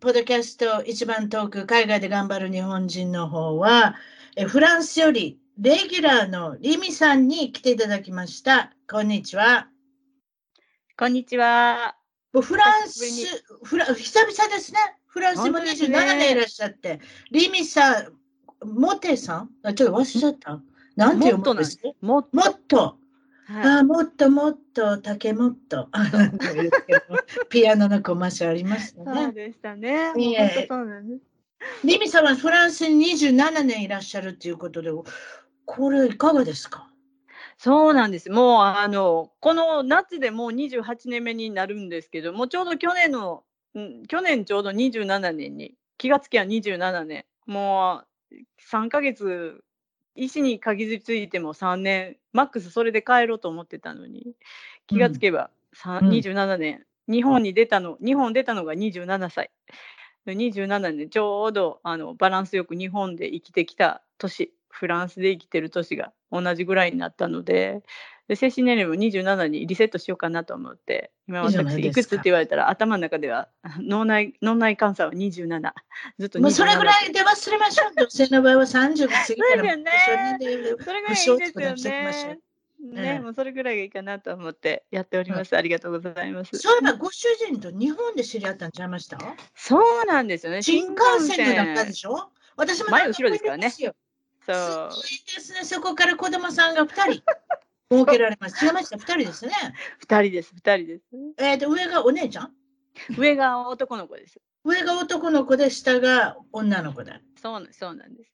ポッドキャスト一番トーク海外で頑張る日本人の方はえフランスよりレギュラーのリミさんに来ていただきました。こんにちは。こんにちは。フランス、フラ久々ですね。フランスにも本当です27ね年いらっしゃって。リミさん、モテさん？あちょっと忘れちゃった。なんて読むんです？かもっと。もっと。はあもっともっと、竹もっと。ピアノのコマーシャルありましたい、そうね。でしたね。いえ本当そうなんです。リミさんはフランスに27年いらっしゃるということで、これいかがですか？そうなんです。もうあのこの夏でもう28年目になるんですけど、もうちょうど去年の、うん、去年ちょうど27年に気がつきは27年。もう3ヶ月石にかぎついても3年マックスそれで帰ろうと思ってたのに気がつけば、うん。27年日本に出たの日本出たのが27歳。で27年ちょうどあのバランスよく日本で生きてきた年フランスで生きてる年が同じぐらいになったのでで精神年齢も27にリセットしようかなと思って今私いくつって言われたら頭の中では脳内脳内監査は27ずっと27もうそれぐらいで忘れましょう。女性の場合は30過ぎたら、それぐらいいい不ですよね。ええね、もうそれぐらいがいいかなと思ってやっております。ありがとうございます。そういえばご主人と日本で知り合ったんちゃいました？そうなんですよね。新幹線の中でしょ？私も前後ろですからねそう。すごいですね。そこから子供さんが2人設けられます。違いました、2人ですね。二人です、二人です。えー、と上がお姉ちゃん？上が男の子です。上が男の子で、下が女の子で。そうそうなんです。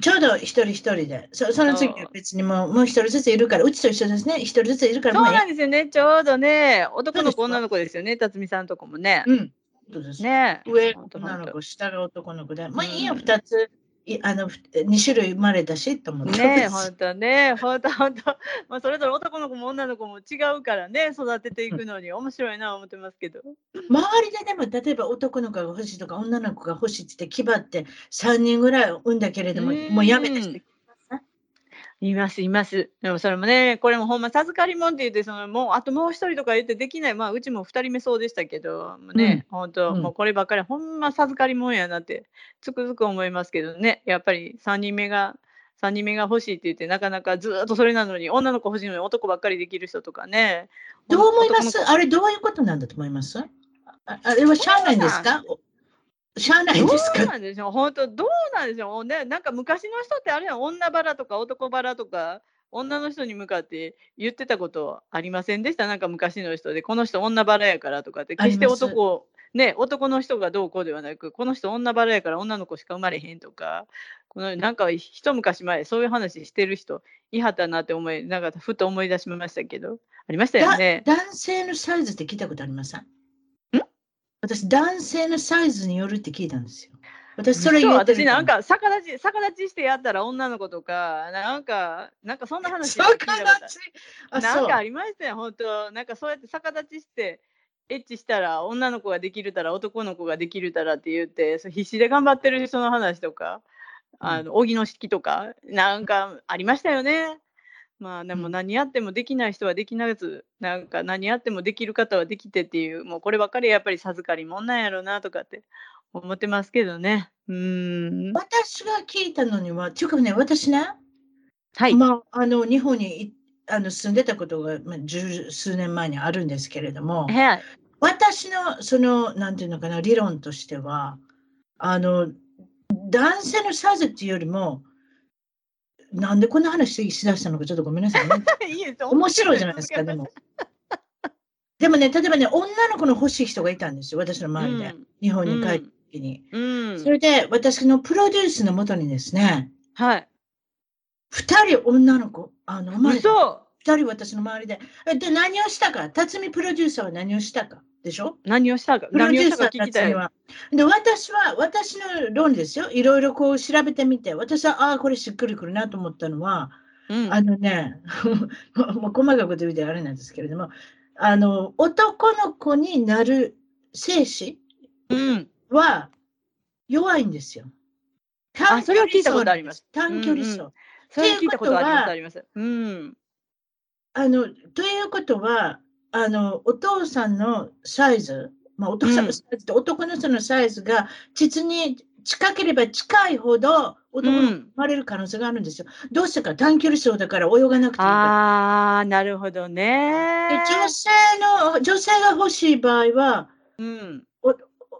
ちょうど一人一人で。そその次は別にもうもう一人ずついるから、うちと一緒ですね。一人ずついるからそうなんですよね。ちょうどね、男の子、女の子ですよね。辰巳さんとこもね。うん。そうです。ね上ほんとほんと女の子、下が男の子で。まあうんいいよ、2つ。いあの2種類生まれたしと思って。ね本当ね、本当本当、まあそれぞれ男の子も女の子も違うからね、育てていくのに。面白いな思ってますけど。周りででも例えば男の子が欲しいとか女の子が欲しいって言って気張って3人ぐらい産んだけれどもうん。もうやめた人います、います。でもそれもね、これもほんま授かりもんって言って、そのもうあともう一人とか言ってできない、まあうちも二人目そうでしたけど、もうね、本当、うん。もうこればっかり、ほんま授かりもんやなって、つくづく思いますけどね、やっぱり三人目が、三人目が欲しいって言って、なかなかずーっとそれなのに、女の子欲しいのに男ばっかりできる人とかね。どう思います？あれどういうことなんだと思います？ああれはしゃあないん。ですか？しゃあないどうですか？なんでしょう、本当、どうなんでしょう、ね、なんか昔の人ってあれやん、女バラとか男バラとか、女の人に向かって言ってたことありませんでした、なんか昔の人で、この人女バラやからとかって、決して男を、ね、男の人がどうこうではなく、この人女バラやから女の子しか生まれへんとか、このなんか一昔前、そういう話してる人いはったなって思い、なんかふと思い出しましたけど、ありましたよだね。男性のサイズって聞いたことありません？私男性のサイズによるって聞いたんですよ。私それ言ってる私なんか逆立ち逆立ちしてやったら女の子とかなんかなんかそんな話そう聞いたことかあそう。なんかありましたよ本当。なんかそうやって逆立ちしてエッチしたら女の子ができるたら男の子ができるたらって言って必死で頑張ってる人の話とかあの荻野式とかなんかありましたよね。まあでもうん何やってもできない人はできなず、なんか何やってもできる方はできてっていうもうこればっかりやっぱり授かりもんなんやろうなとかって思ってますけどね。うーん。私が聞いたのにはっていうかね私ねはい。まあ、あの日本にいあの住んでたことが、まあ、十数年前にあるんですけれども、はい。私のそのなんていうのかな理論としてはあの男性のサイズっていうよりもなんでこんな話しだしたのかちょっとごめんなさいね。いいです面白いじゃないですか、でも。でもね、例えばね、女の子の欲しい人がいたんですよ、私の周りで。日本に帰った時に。うん。それで、私のプロデュースのもとにですね、はい。二人女の子、あの、生まれ二人私の周りで。えで、何をしたか？辰巳プロデューサーは何をしたか？でしょ？何をしたか？プロデ何をしたューサーか聞きたい。で、私は、私の論ですよ。いろいろこう調べてみて、私は、ああ、これしっくりくるなと思ったのは、うんあのね、もう細かいこと言うてあれなんですけれども、あの、男の子になる精子うん。は弱いんですよ。あそれは聞いたことあります短距離走。うんうんそれ聞いたことあります。うん。あの、ということは、あの、お父さんのサイズ、まあ、お父さんのサイズと男の人のサイズが、実に近ければ近いほど男が生まれる可能性があるんですよ。どうしてか短距離走だから泳がなくていいから。ああ、なるほどでね。女性の、女性が欲しい場合は、うん。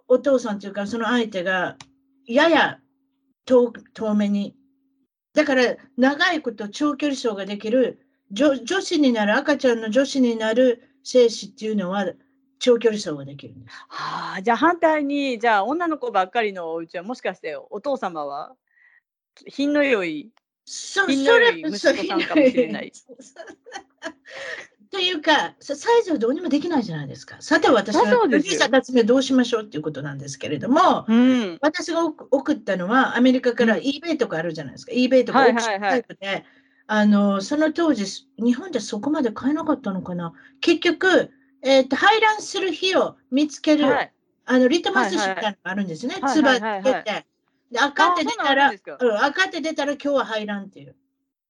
お父さんというか、その相手が、やや遠遠目に。だから、長いこと長距離走ができる、女女子になる、赤ちゃんの女子になる精子っていうのは、長距離走ができるんです。はあ、じゃあ反対に、じゃあ女の子ばっかりのお家はもしかしてお父様は品の良い。そ品の良い息子さんかもしれない。というか、さサイズはどうにもできないじゃないですか。さて、私あはそうですよプロデューサーたちがどうしましょうっていうことなんですけれども、うん。私が送送ったのは、アメリカからうん eBay とかあるじゃないですか。eBay とかはいオークションはいはいタイプで、あの、その当時、日本でそこまで買えなかったのかな？結局、えっ、と、排卵する日を見つける、はい。あの、リトマス紙みたいなのがあるんですね。はいつばつけて。で赤って出たら、うん、赤って出たら今日は排卵っていう。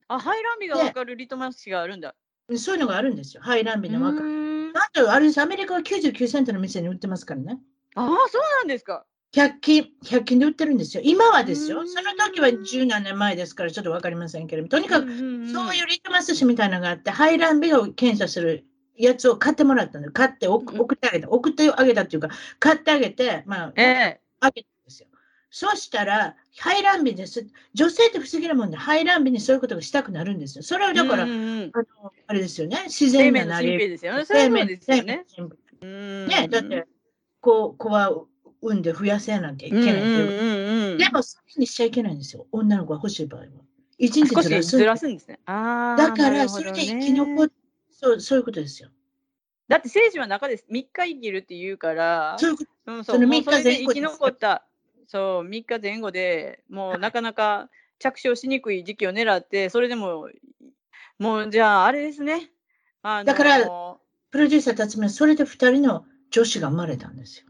あ、排卵日がわかるリトマス紙があるんだ。そういうのがあるんですよ。排卵日の分かる。なんと、あれです、アメリカは99セントの店に売ってますからね。ああ、そうなんですか。100均、100均で売ってるんですよ。今はですよ。うーんその時は十何年前ですからちょっとわかりませんけれども、とにかくうんうんうんそういうリトマス紙みたいなのがあって、排卵日を検査するやつを買ってもらったの。買って送ってあげた。送ってあげたっていうか、買ってあげて、まあ、ええあげたんですよ。そしたら、排卵日です。女性って不思議なもんで、排卵日にそういうことがしたくなるんですよ。それはだから、うんうんうんあのあれですよね。自生然な命の神秘なり。ですよね。そういうことですよね。生命の神秘うんね、だって、こう、子は産んで増やせなきゃいけうんないっていう。うんうんうも、そういうふうにしちゃいけないんですよ。女の子が欲しい場合は。一日ずらす。ずらすんですね。ああ。だから、それで生ねき残っそう、そういうことですよ。だって精子は中です3日生きるって言うから、そういうこと。うん、そのもう3日前後生き残った、そう、3日前後でもうなかなか着床しにくい時期を狙って、それでも、もうじゃあ、あれですね。あのだからプロデューサーたちもそれで二人の女子が生まれたんですよ。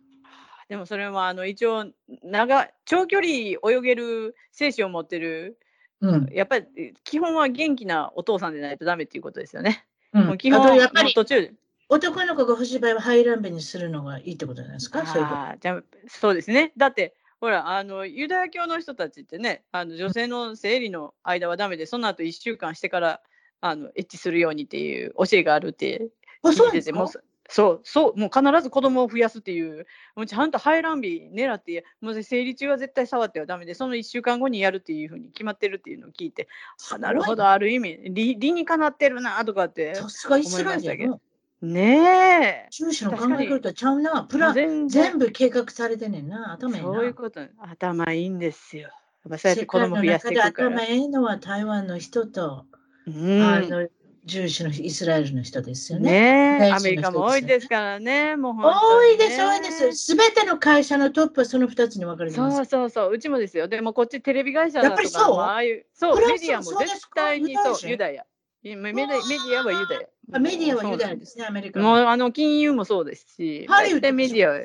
でもそれはあの一応長、長距離泳げる精子を持ってる、うん。やっぱり基本は元気なお父さんでないとダメっていうことですよね。うん、もう基本やっぱり途中。男の子が欲しい場合は排卵日にするのがいいってことじゃないですか？そうじゃあそうですね。だって、ほら、あのユダヤ教の人たちってね、あの女性の生理の間はダメで、その後1週間してからあのエッチするようにっていう教えがあるってあ、そう聞いてて、なんですか？もうそそう、そう、もう必ず子供を増やすっていう、もうちゃんと排卵日狙って、もう生理中は絶対触ってはダメで、その1週間後にやるっていうふうに決まってるっていうのを聞いて、あなるほど、ある意味、理理にかなってるなとかって、さすがイスラエルや思いまな。ねえ。中止の考え方ちゃうな。プラン、全部計画されてんねんな。頭いいな。そういうこと、頭いいんですよ。やっぱそうやって子供増やしてい世界くから。の中で頭いいのは台湾の人と、うんあのジューシュのイスラエルの人ですよね。ねアメリカも多いですからね、もう本当多にいです、多いです。すべての会社のトップはその2つに分かれてまそうす。そうそう、うちもですよ。でもこっちテレビ会社だとかやっぱりそうもああいう、そう、メディアも絶か対にそう、ユダヤ。メメディアはユダヤ。あメディアはユダヤですね、アメリカ。もうの。あの金融もそうですし、ハリウッドメディアは。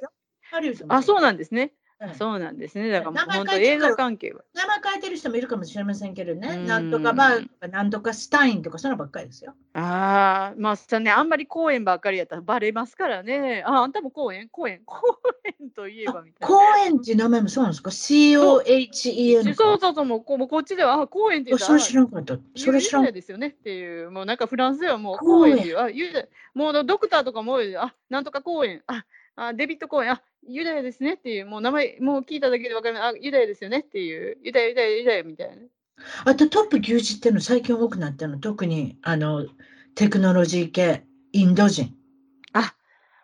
ハリウッドもあ、そううなんですね。うんそうなんですね。だから映書いてるから像関係は。名前変えてる人もいるかもしれませんけどね。うんなんとかバーとか、なんとかスタインとか、そのばっかりですよ。ああ、まあさね、あんまり公園ばっかりやったらバレますからね。あ、あんたも公園公園公園といえばみたいな。公園っていう名前もそうなんですか ?COHEN か？そうそうそう、もうこうもうこっちでは、あ、公園って言ったら、あそれ知らんかった。それ知らんですよねっていう、もうなんかフランスではもう公園公園っていう、あ、ユダヤ、もうドクターとかも、あ、なんとか公園、あ、あデビット公園、あ、ユダヤですねっていう、もう名前、もう聞いただけでわかる、あ、ユダヤですよねっていう、ユダヤ、ユダヤ、ユダヤみたいな。あとトップ牛耳っていうの最近多くなったの。特にあのテクノロジー系、インド人。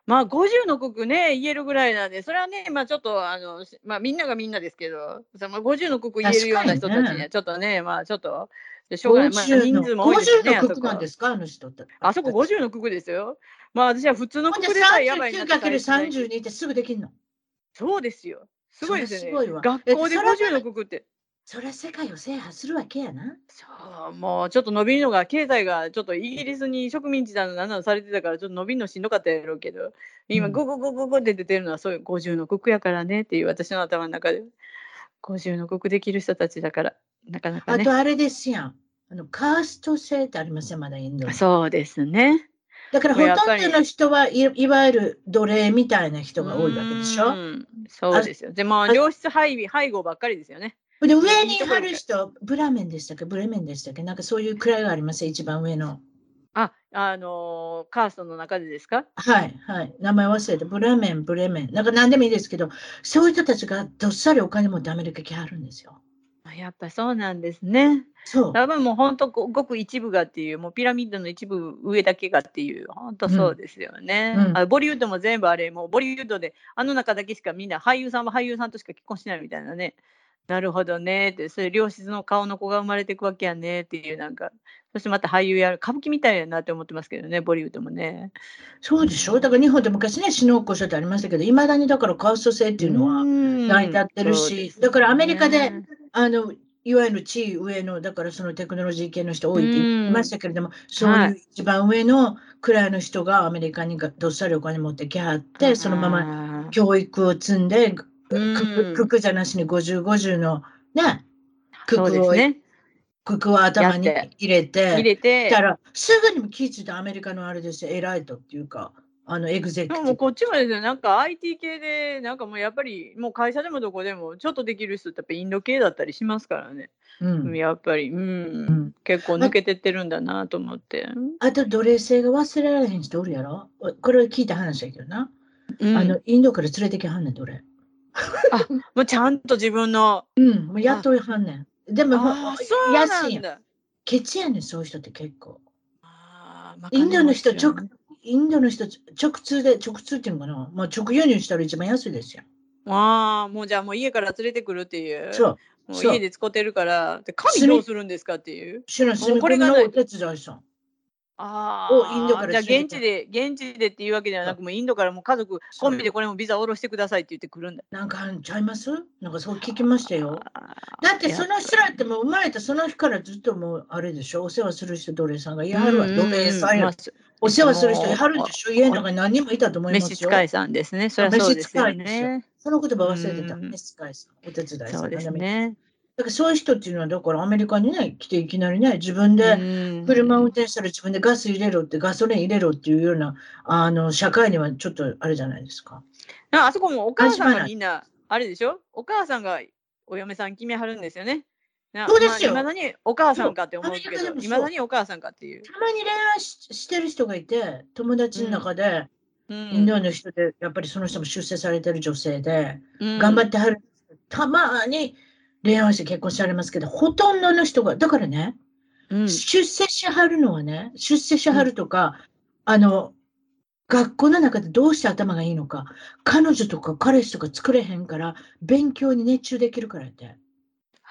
まあ、50の国ね、言えるぐらいなんで、それはね、まあちょっと、あの、しまあみんながみんなですけど、その50の国言えるような人たちには、ちょっとね、まあちょっと、しょうがない。まあ人数も多いですね。50の国なんですかあの人って。あそこ50の国ですよ。まあ私は普通の国でさえやばいなって最初ね 39×32 ってすぐできんの？そうですよ。すごいですよね。学校でえそれは50の国って。それは世界を制覇するわけやな。そう、もうちょっと伸びるのが、経済がちょっとイギリスに植民地だのなんなのされてたから、ちょっと伸びるのしんどかったやろうけど、今、うんゴゴゴゴゴって出てるのは、そういう50の国やからねっていう私の頭の中で、50の国できる人たちだから、なかなかねあと。あれですやん。あのカースト制ってありません、まだインドに。そうですね。だからほとんどの人はいいわゆる奴隷みたいな人が多いわけでしょ？うんそうですよ。でも、あ良質配備、配合ばっかりですよね。で上に貼る人、ブラメンでしたっけ？ブレメンでしたっけ？なんかそういう位があります？一番上の。あ、あのーカーストの中でですか？はい、はい。名前忘れて、ブラメン、ブレメン。なんか何でもいいですけど、そういう人たちがどっさりお金持ってアメリカ来はるんですよ。あやっぱそうなんですね。そう。多分もう本当ごごく一部がっていう、もうピラミッドの一部上だけがっていう、本当そうですよね。うんあボリウッドも全部あれ、もうボリウッドで、あの中だけしかみんな俳優さんは俳優さんとしか結婚しないみたいなね。なるほどねって、それ良質の顔の子が生まれていくわけやねっていう、なんか、そしてまた俳優やる、歌舞伎みたいやなって思ってますけどね、ボリウッドもね。そうでしょ？だから日本で昔ね、死の起こしってありましたけど、いまだにだからカースト制っていうのは、成成り立ってるしだからアメリカであの、いわゆる地位上の、だからそのテクノロジー系の人多いって言いましたけれども、そういう一番上の位の人がアメリカにがどっさりお金持ってきはって、そのままま教育を積んで、うん。くくくじゃなしに50、50のね、くくを、すね。くくを頭に入れて、入れて。だか、らすぐにも気づいたアメリカのあれですよ、エライトっていうか、あのエグゼクティブ。でもこっちもですね、なんか IT 系で、なんかもうやっぱり、もう会社でもどこでも、ちょっとできる人ってやっぱインド系だったりしますからね。うんやっぱり、うん、うん結構抜けてってるんだなと思って。あと奴隷制が忘れられへん人おるやろ？これ聞いた話やけどな。うんあのインドから連れてきはんねん、奴隷。もうちゃんと自分の。うん、もう雇いはんねん。でも、ほあーそう安いやん。なんだ。ケチやねん、そういう人って結構。あーまあインドの人、ちはねインドの人、直通で、直通っていうのかな、まあ、直輸入したら一番安いですよ。ああ、もうじゃあもう家から連れてくるっていう。そう。もう家で使ってるから、で紙どうするんですかっていう。主の住みこれがお手伝いさん。あをインドからじゃあ現地で、現地でっていうわけではなく、もうインドからもう家族コンビでこれもビザ下ろしてくださいって言ってくるんだ。なんかあんちゃいます？なんかそう聞きましたよ。だってその人らってもう生まれたその日からずっともうあれでしょ？お世話する人奴隷さんがいはるわ。奴隷さんやまあお世話する人いはるでしょ？家の中に何人もいたと思いますよ。召使いさんですね。そりゃそうですよね。その言葉忘れてた。うん召使いさん、お手伝いさん。そうですね。だからそういう人っていうのは、だからアメリカにね、来ていきなりね、自分でうん車を運転したら自分でガス入れろって、ガソリン入れろっていうような、あの、社会にはちょっとあれじゃないですか。ああそこもお母さんがみんな、あれでしょ？お母さんがお嫁さん決めはるんですよね。なそうですよまあ、未だにお母さんかって思うけど、いまだにお母さんかっていう。たまに恋愛ししてる人がいて、友達の中で、うんインドの人で、やっぱりその人も出世されてる女性で、うん頑張ってはる。たまに恋愛して結婚されますけど、ほとんどの人が、だからね、うん出世しはるのはね、出世しはるとか、あの、学校の中でどうして頭がいいのか、彼女とか彼氏とか作れへんから、勉強に熱中できるからって。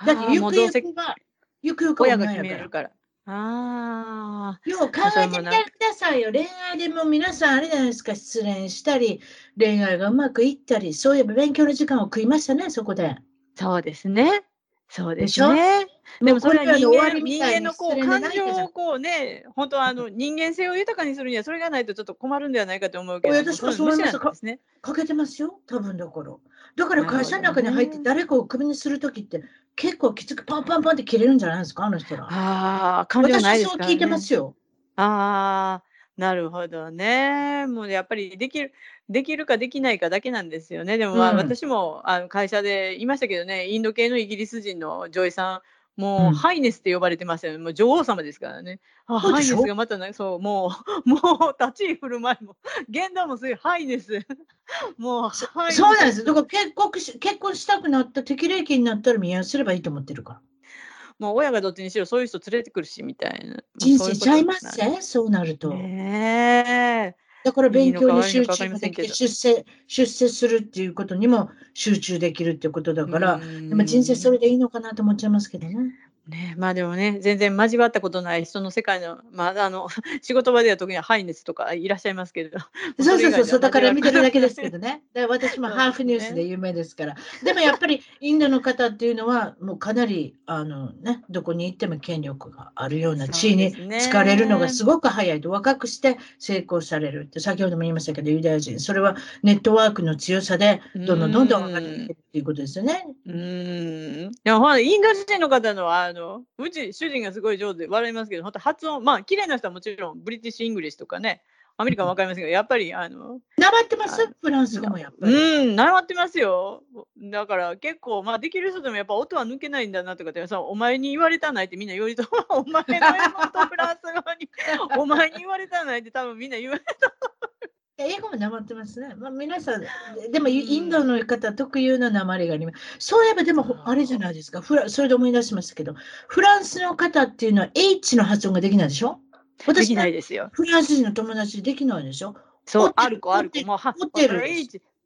だって、ゆくゆくは、ゆくゆくは親が決める。から。ああ。よう考えてみてくださいよ。恋愛でも皆さんあれじゃないですか、失恋したり、恋愛がうまくいったり、そういえば勉強の時間を食いましたね、そこで。そうですね。そうでですしょ？ね。でもそれは人間人間のこう感情をこうね、本当はあの人間性を豊かにするにはそれがないとちょっと困るんではないかと思うけど、私もそうですね。かけてますよ、多分だから。だから会社の中に入って誰かをクビにするときって、結構きつくパンパンパンって切れるんじゃないですか、あの人ら。ああ、感情ない私ですから、ね。そう聞いてますよ。ああ、なるほどね。もうやっぱりできる、できるかできないかだけなんですよね。でもまあうん私もあの会社でいましたけどね、インド系のイギリス人の女医さん、もう、うんハイネスって呼ばれてますよね。もう女王様ですからね。あハイネスがまたね、そう、もう、もう立ち居振る舞いも、言動もすごいハイネス。もう、ハイネスそうなんです。だから結婚し結婚したくなった適齢期になったら見合いすればいいと思ってるから。もう親がどっちにしろそういう人連れてくるしみたいな。人生ちゃいますすね、そうなると。ねえ。だから勉強に集中できて、出世、出世するっていうことにも集中できるっていうことだから、でも人生それでいいのかなと思っちゃいますけどね。ね、まあでもね、全然交わったことない人の世界の、まあ、あの 仕事場では特にハイネスとかいらっしゃいますけれど。そうそうそう、そうだから見てるだけですど。けどね。だから私も ハーフニュースで有名ですから。でもやっぱりインドの方っていうのは、もうかなり、あのね、どこに行っても権力があるような地位にそうですねつかれるのがすごく早いと、若くして成功されるって、先ほども言いましたけど、ユダヤ人、それはネットワークの強さで、どんどんどんどん上がっていってるっていうことですよね。うーん。でもインド人の方のは、あの、うち、主人がすごい上手で笑いますけど、本当発音、まあ、綺麗な人はもちろん、 British English とかね、アメリカはわかりませんけど、やっぱり、あの、なまってます？フランス語もやっぱり。うん、習ってますよ。だから結構、まあ、できる人でもやっぱ音は抜けないんだなとかってさ、お前に言われたないってみんな言われた、お前の英語とフランス語に、お前に言われたないって多分みんな言われた。英語もなまってますね。まあ、皆さん、でもインドの方特有のなまりがあります。そういえばでもあれじゃないですか。フラそれで思い出しましたけど、フランスの方っていうのは H の発音ができないでしょ？で私きないですよ。フランス人の友達できないでしょ？そう、ある子ある子。もホテル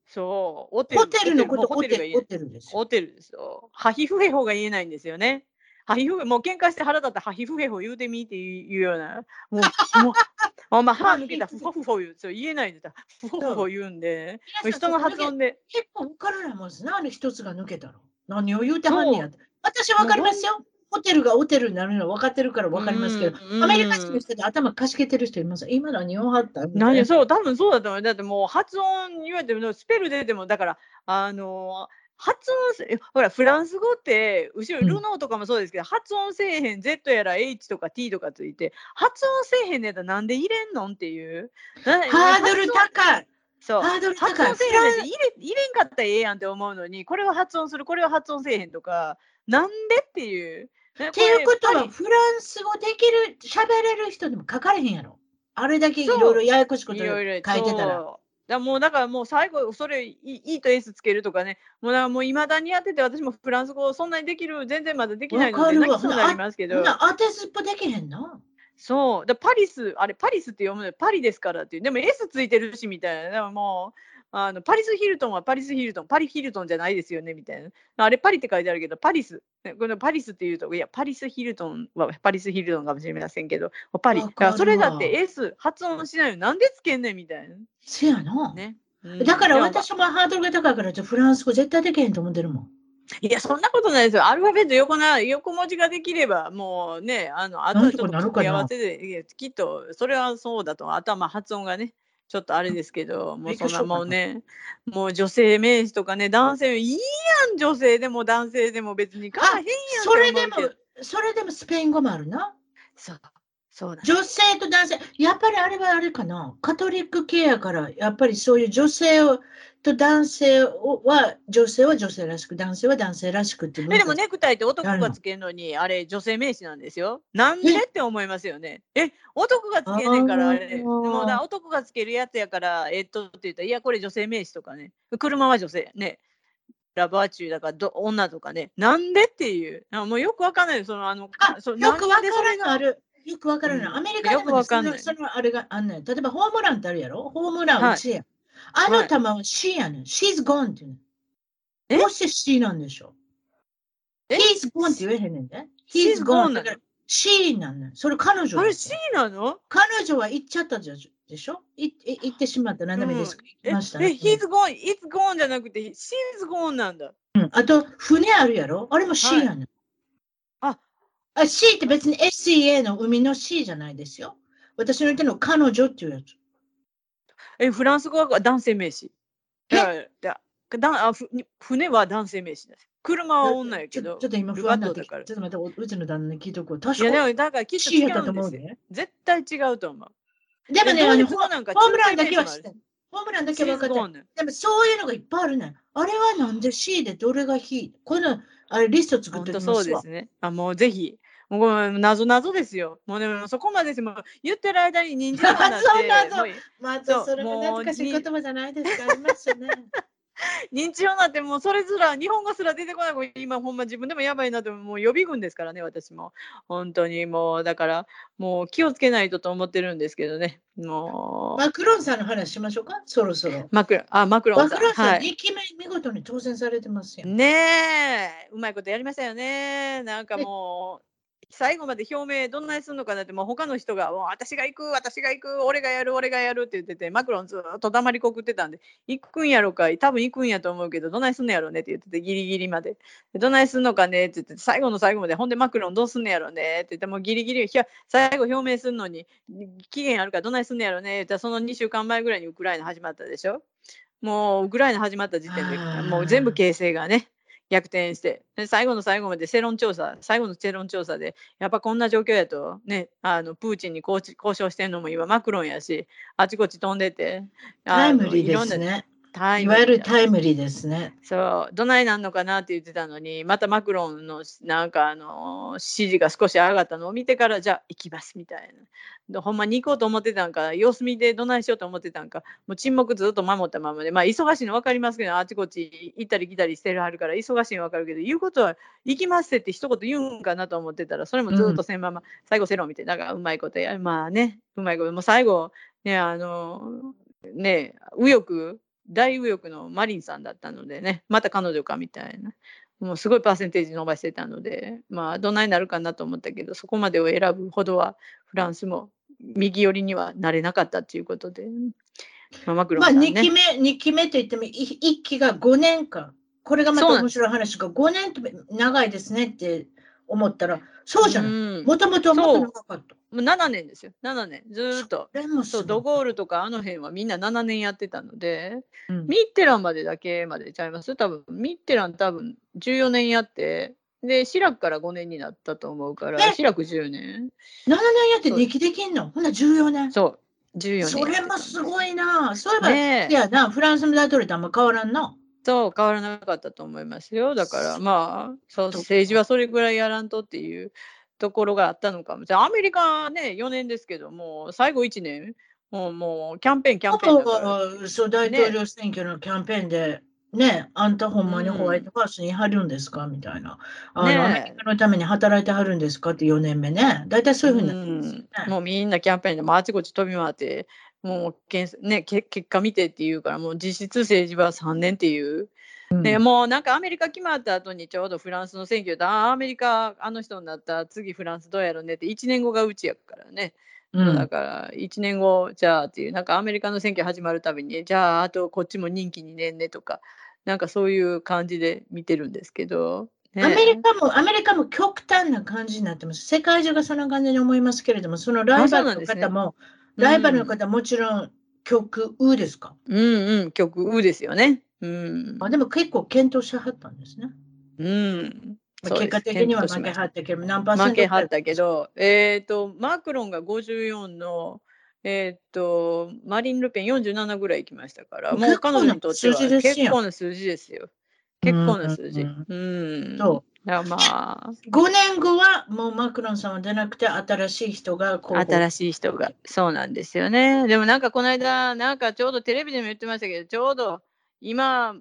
そう、ホテル。のことホテルホホテルですよ。ホテルですよ。ハヒフヘホが言えないんですよね。ハヒフヘ、もう喧嘩して腹立ったハヒフヘホ言うてみっていうような。もう、もう、お前歯抜けたフォフフォ言う。そう言えないんだ。フォフフォ言うんで。人の発音で。結構分からないもんです。何一つが抜けたの何を言うてはんねやって。私は分かりますよ。ホテルがホテルになるのは分かってるから分かりますけど、うんアメリカ人の人で頭かしげてる人います。今何をはった何そう、多分そうだと思う。だってもう発音言われても、スペル出ても、だから、あの発音せ、ほら、フランス語って、後ろ、うんルノーとかもそうですけど、発音せえへん、Z やら H とか T とかついて、発音せえへんねやったらなんで入れんのんっていう。なハードル高い。そう。ハードル発高い。音せえへん入れ入れんかったらええやんって思うのに、これは発音する、これは発音せえへんとか、なんでっていう。っっていうことは、フランス語できる、喋れる人でも書かれへんやろ。あれだけいろいろややこしいこといろいろ書いてたら。だもうだからもう最後それ E, E と S つけるとかね。もうだからもういまだにやってて私もフランス語そんなにできる全然まだできないので泣きそうになりますけど。当てずっぽできへんの？そう。だパリスあれパリスって読むのパリですからっていう。でも S ついてるしみたいな。でももうあのパリス・ヒルトンはパリス・ヒルトンパリ・ヒルトンじゃないですよねみたいな。あれパリって書いてあるけどパリス。ねこのパリスっていうといやパリス・ヒルトンはパリス・ヒルトンかもしれませんけどパリ。だわ。からそれだって S 発音しないの。なんでつけんねんみたいな。せやな。ね。だからうん私もハードルが高いから、じゃあフランス語絶対できへんと思ってるもん。いや、そんなことないですよ。アルファベット横な横文字ができれば、もうね、あの、あとはちょっと組み合わせで、いやきっと、それはそうだと、あとはまあ発音がね、ちょっとあれですけど、もうそんなもうね、もう女性名詞とかね、男性、いいやん、女性でも男性でも別にかへんやんそれでもそれでもスペイン語もあるな。そう、そうだ。女性と男性、やっぱりあれはあれかな。カトリック系やから、やっぱりそういう女性をと男性をは、女性は女性らしく、男性は男性らしくってでもネクタイって男がつけるのに、あれ女性名詞なんですよ。なんでって思いますよね。え、男がつけんねんから、あれ。もうだ男がつけるやつやから、えっとって言ったら、いや、これ女性名詞とかね。車は女性ね。ラバーチューだからど女とかね。なんでっていう。あもうよくわかんないよ。その、あの、あ、そよくわからなんある。よくわからない。うんアメリカでもそのそのあれがあんねん。例えばホームランってあるやろ？ホームランはい打ちや。あの球は C やねん。She's gone っていうねえ？ん。どうして C なんでしょ？うえ ?He's gone って言えへんねんで。He's gone だから C なんねん。それ彼女あれ C よなの？彼女は行っちゃったじゃでしょ？いい行ってしまった。何でもいいですか、行え、きました？え、ね。he's gone, it's gone じゃなくて、she's gone なんだ。うん、あと、船あるやろ？あれも C やねん。ああ、C って別に SCA の海の C じゃないですよ。私の言ってるの彼女っていうやつ。え、フランス語は男性名詞。え？だだだあふ船は男性名詞です。車は女やけどちょ。っと今ル不安になった。からちょっと待って、おうちの旦那に聞いとこう。確いや、でかもだからきっと違うんですよ。思うで。絶対違うと思う。でもね、えあのホームランだけは知ってる。ホームランだしけは分かってでもそういうのがいっぱいあるねん。あれはなんで C でどれが He? このあれリスト作っておきますわそうで。すね。あ、もうぜひ。もうこれ謎謎ですよ。もうでもそこまでですもう言ってる間に人参になって 謎謎またそれも懐かしいに言葉じゃないですか。ありますよね。認知症になってもうそれすら日本語すら出てこない今ほんま自分でもやばいなともう予備軍ですからね私も。本当にもうだからもう気をつけないとと思ってるんですけどね。もう。マクロンさんの話しましょうか？そろそろ。マクロンあマクロンさんマクロンさん、はい、2期目見事に当選されてますよねえ。うまいことやりましたよね。なんかもう最後まで表明どんなにするのかなって、もう他の人が、もう私が行く、私が行く、俺がやる、俺がやるって言ってて、マクロンずっと黙りこくってたんで、行くんやろか、多分行くんやと思うけど、どないすんのやろうね？って言ってて、ギリギリまで。どないすんのかね？って言って、最後の最後まで、ほんでマクロンどうすんのやろうね？って言って、もうギリギリ、最後表明するのに、期限あるからどないすんのやろうね？って言ったら、その2週間前ぐらいにウクライナ始まったでしょ？もうウクライナ始まった時点で、もう全部形勢がね。逆転して、で最後の最後まで世論調査、最後の世論調査で、やっぱこんな状況やと、ね、あのプーチンに交渉してるのも今、マクロンやし、あちこち飛んでて、タイムリーですね。いわゆるタイムリーですね。そう、どないなんのかなって言ってたのに、またマクロンのなんかあの支持が少し上がったのを見てから、じゃあ行きますみたいな。ほんまに行こうと思ってたんか、様子見でどないしようと思ってたんか、もう沈黙ずっと守ったままで、まあ忙しいの分かりますけど、あちこち行ったり来たりしてるはるから、忙しいの分かるけど、言うことは行きますって一言言うんかなと思ってたら、それもずっとせんまま、うん、最後セロン見て、だからうまいことや、まあね、うまいこと、もう最後、ね、あの、ね、右翼大右翼のマリンさんだったのでね、また彼女かみたいな。もうすごいパーセンテージ伸ばしてたので、まあ、どないなるかなと思ったけど、そこまでを選ぶほどは、フランスも右寄りにはなれなかったということで、まあ、マクロンさん、ね、まあ、2期目、2期目と言っても、1期が5年間。これがまた面白い話が、5年って長いですねって思ったら、そうじゃない。もともともっと長かった。もう7年ですよ、7年、ずっと。そうドゴールとかあの辺はみんな7年やってたので、うん、ミッテランまでだけまでちゃいます？多分ミッテラン多分14年やって、で、シラクから5年になったと思うから、シラク10年。7年やって2期できんの？ほんな14年。そう、14年。それもすごいな。そういえば、ね、いやな、フランスの大統領とあんま変わらんな。そう、変わらなかったと思いますよ。だからまあ、そう政治はそれぐらいやらんとっていうところがあったのかも。アメリカね、4年ですけども、最後1年、もうもうキャンペーン、キャンペーンだから。そう、大統領選挙のキャンペーンで、ね、あんたほんまにホワイトハウスに入るんですか、みたいな。あの、ね、アメリカのために働いてはるんですか？って4年目ね。大体そういうふうになってます、ね、もうみんなキャンペーンで、あちこち飛び回って、もうけん、ね、け結果見てっていうから、もう実質政治は3年っていうでもうなんかアメリカ決まった後にちょうどフランスの選挙であアメリカあの人になった次フランスどうやろうねって1年後がうちやからね、うん、だから1年後じゃあっていうなんかアメリカの選挙始まるたびにじゃああとこっちも任期2年ねとかなんかそういう感じで見てるんですけど、ね、アメリカもアメリカも極端な感じになってます。世界中がそんな感じに思いますけれどもそのライバルの方も、ね、ライバルの方もちろん極右ですか？うんうん極右ですよねうん。あでも結構検討しはったんですね。うん。結果的には負けはったけど、何パーセント負けはったけど、えっ、ー、と、マクロンが54の、えっ、ー、と、マリン・ルペン47ぐらい行きましたから、もう彼女にとっては結構な数字ですよ。結構な数字。うん。うん、そう。だまあ。5年後はもうマクロンさんは出なくて新しい人が新しい人が。そうなんですよね。でもなんかこの間、なんかちょうどテレビでも言ってましたけど、ちょうど今、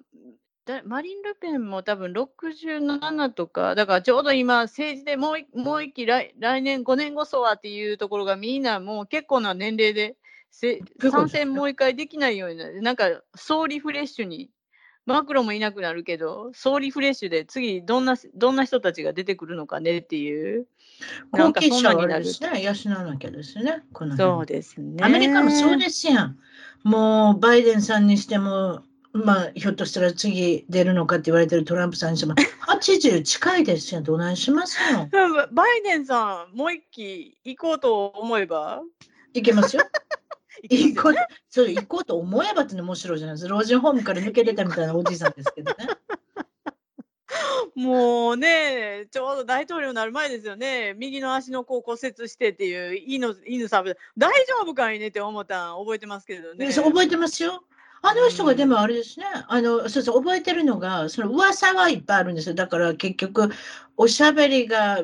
マリン・ルペンも多分67とか、だからちょうど今、政治でもうもう一期来、来年5年後そはっていうところがみんなもう結構な年齢で参戦もう一回できないようになる。なんか総リフレッシュに、マクロもいなくなるけど、総リフレッシュで次どんな、どんな人たちが出てくるのかねっていう。なんかそんなになる。ね、養わなきゃですね。このそうですね。アメリカもそうですやん。もうバイデンさんにしても、まあ、ひょっとしたら次出るのかって言われてるトランプさんにしても、80近いですよ、どないしますよ。バイデンさん、もう一期行こうと思えば？行けますよ。行こうそれ行こうと思えばっての面白いじゃないですか。老人ホームから抜け出たみたいなおじいさんですけどね。もうね、ちょうど大統領になる前ですよね、右の足の甲骨折してっていう犬犬さん、大丈夫かいねって思ったん覚えてますけどね。覚えてますよ。あの人がでもあれですね、あの、そうそう、覚えてるのが、その噂はいっぱいあるんですよ。だから結局、おしゃべりが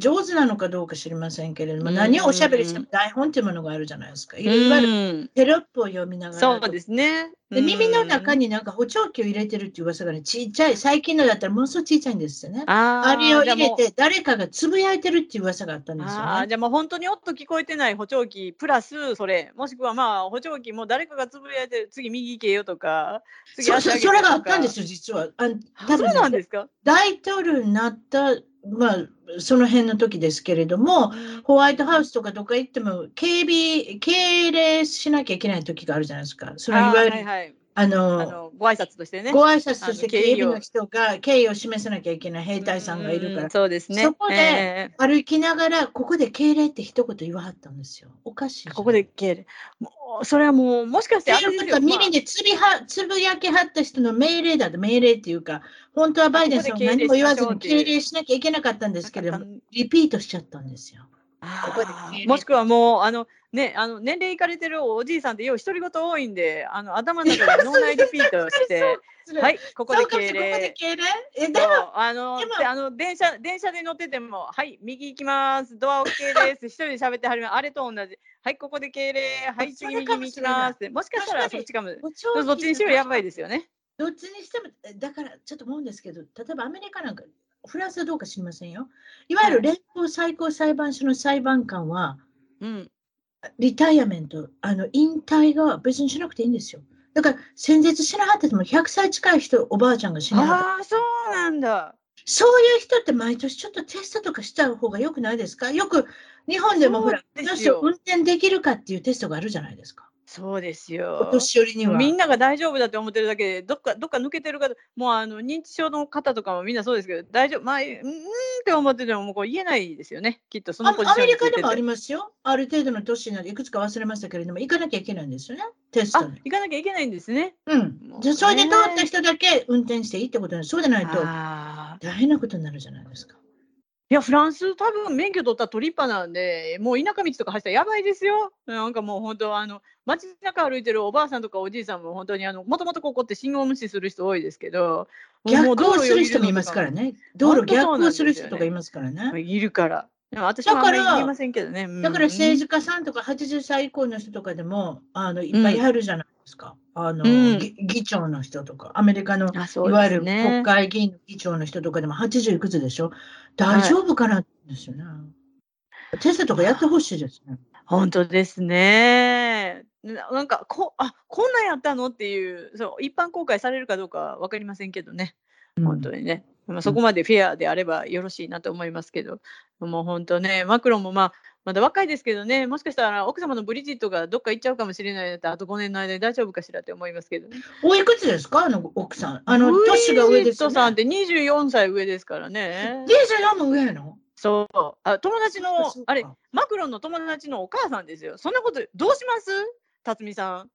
上手なのかどうか知りませんけれども、何をおしゃべりしても台本っていうものがあるじゃないですか。いわゆるテロップを読みながら。そうですね。で耳の中になんか補聴器を入れてるっていう噂がね、ちっちゃい、最近のだったらものすごいちっちゃいんですよね。あーあれを入れて、誰かがつぶやいてるっていう噂があったんですよね。じゃあもう本当に音聞こえてない補聴器プラスそれもしくはまあ補聴器もう誰かがつぶやいてる次右行けよとか次それがあったんですよ、実は。ああそう多分ねなんですか、大統領になった、まあ、その辺の時ですけれども、ホワイトハウスとかどっか行っても、警備、敬礼しなきゃいけない時があるじゃないですか。そのいわゆる、はいはい、ああの、のご挨拶としてね。ご挨拶として警備の人が敬意を示さなきゃいけない兵隊さんがいるかうんら、そうですね。そこでえ歩きながら、ここで敬礼って一言言わはったんですよ。おかしいここで敬礼。もうそれはもうもしかしてあれです耳でつびはつぶやきはった人の命令だと命令っていうか、本当はバイデンさんは何も言わずに敬礼しなきゃいけなかったんですけれども、リピートしちゃったんですよ。あここでもしくはもうあのねあの年齢いかれてるおじいさんってよう独り言多いんであの頭の中で脳内リピートしてはいここで敬礼。あのあの電車電車で乗っててもはい右行きます。ドア OK です。一人で喋ってはります。あれと同じ。はいここで敬礼。はい次右に行きます。もしかしたらそっちかも。どっちにしろやばいですよね。どっちにしても、だからちょっと思うんですけど、例えばアメリカなんか、フランスはどうか知りませんよ。いわゆる連邦最高裁判所の裁判官は、うんリタイアメント、あの引退が別にしなくていいんですよ。だから、戦絶しなはってても100歳近い人、おばあちゃんが死なはった。ああそうなんだ。そういう人って毎年ちょっとテストとかした方がよくないですか？よく日本でもほら、この人運転できるかっていうテストがあるじゃないですか。そうですおよ。年寄りには。みんなが大丈夫だって思ってるだけで、どっかどっか抜けてる方、もうあの認知症の方とかもみんなそうですけど、大丈夫、まあ、うーんって思ってても、もうこう言えないですよね、きっとそのあポジションアメリカでもありますよ。ある程度の年になって、いくつか忘れましたけれども、行かなきゃいけないんですよね、テストあに。行かなきゃいけないんですね。うんもう。じゃあそれで通った人だけ運転していいってことなんです。そうでないと大変なことになるじゃないですか。いや、フランス、多分免許取ったら取りっぱなんで、もう田舎道とか走ったらやばいですよ。なんかもう本当、あの街中歩いてるおばあさんとかおじいさんも本当にあの、もともとここって信号無視する人多いですけど、逆行する人もいますからね。道路逆行する人とかいますからね。いるから。私もあ言いませんけどね。だから政治治家さんとか80歳以降の人とかでもあのいっぱいあるじゃないですか？あの、うんぎ議長の人とか、アメリカのあ、そういわゆる。国会議員の議長の人とかでも80いくつでしょ？大丈夫かなですよね。テストとかやってほしいですね。本当ですね。ななんかこあこんなんやったのっていうそう一般公開されるかどうかは分かりませんけどね、本当にね、まあ、そこまでフェアであればよろしいなと思いますけど、もう本当ね、マクロンもまあまだ若いですけどね、もしかしたら奥様のブリジットがどっか行っちゃうかもしれないなって、あと5年の間に大丈夫かしらって思いますけどね。おいくつですか？あの奥さん。あの、年が上ですよ、ね。ットさんって24歳上ですからね。24も上やの？そうあ友達のあれマクロンの友達のお母さんですよ。そんなことどうします？辰巳さん。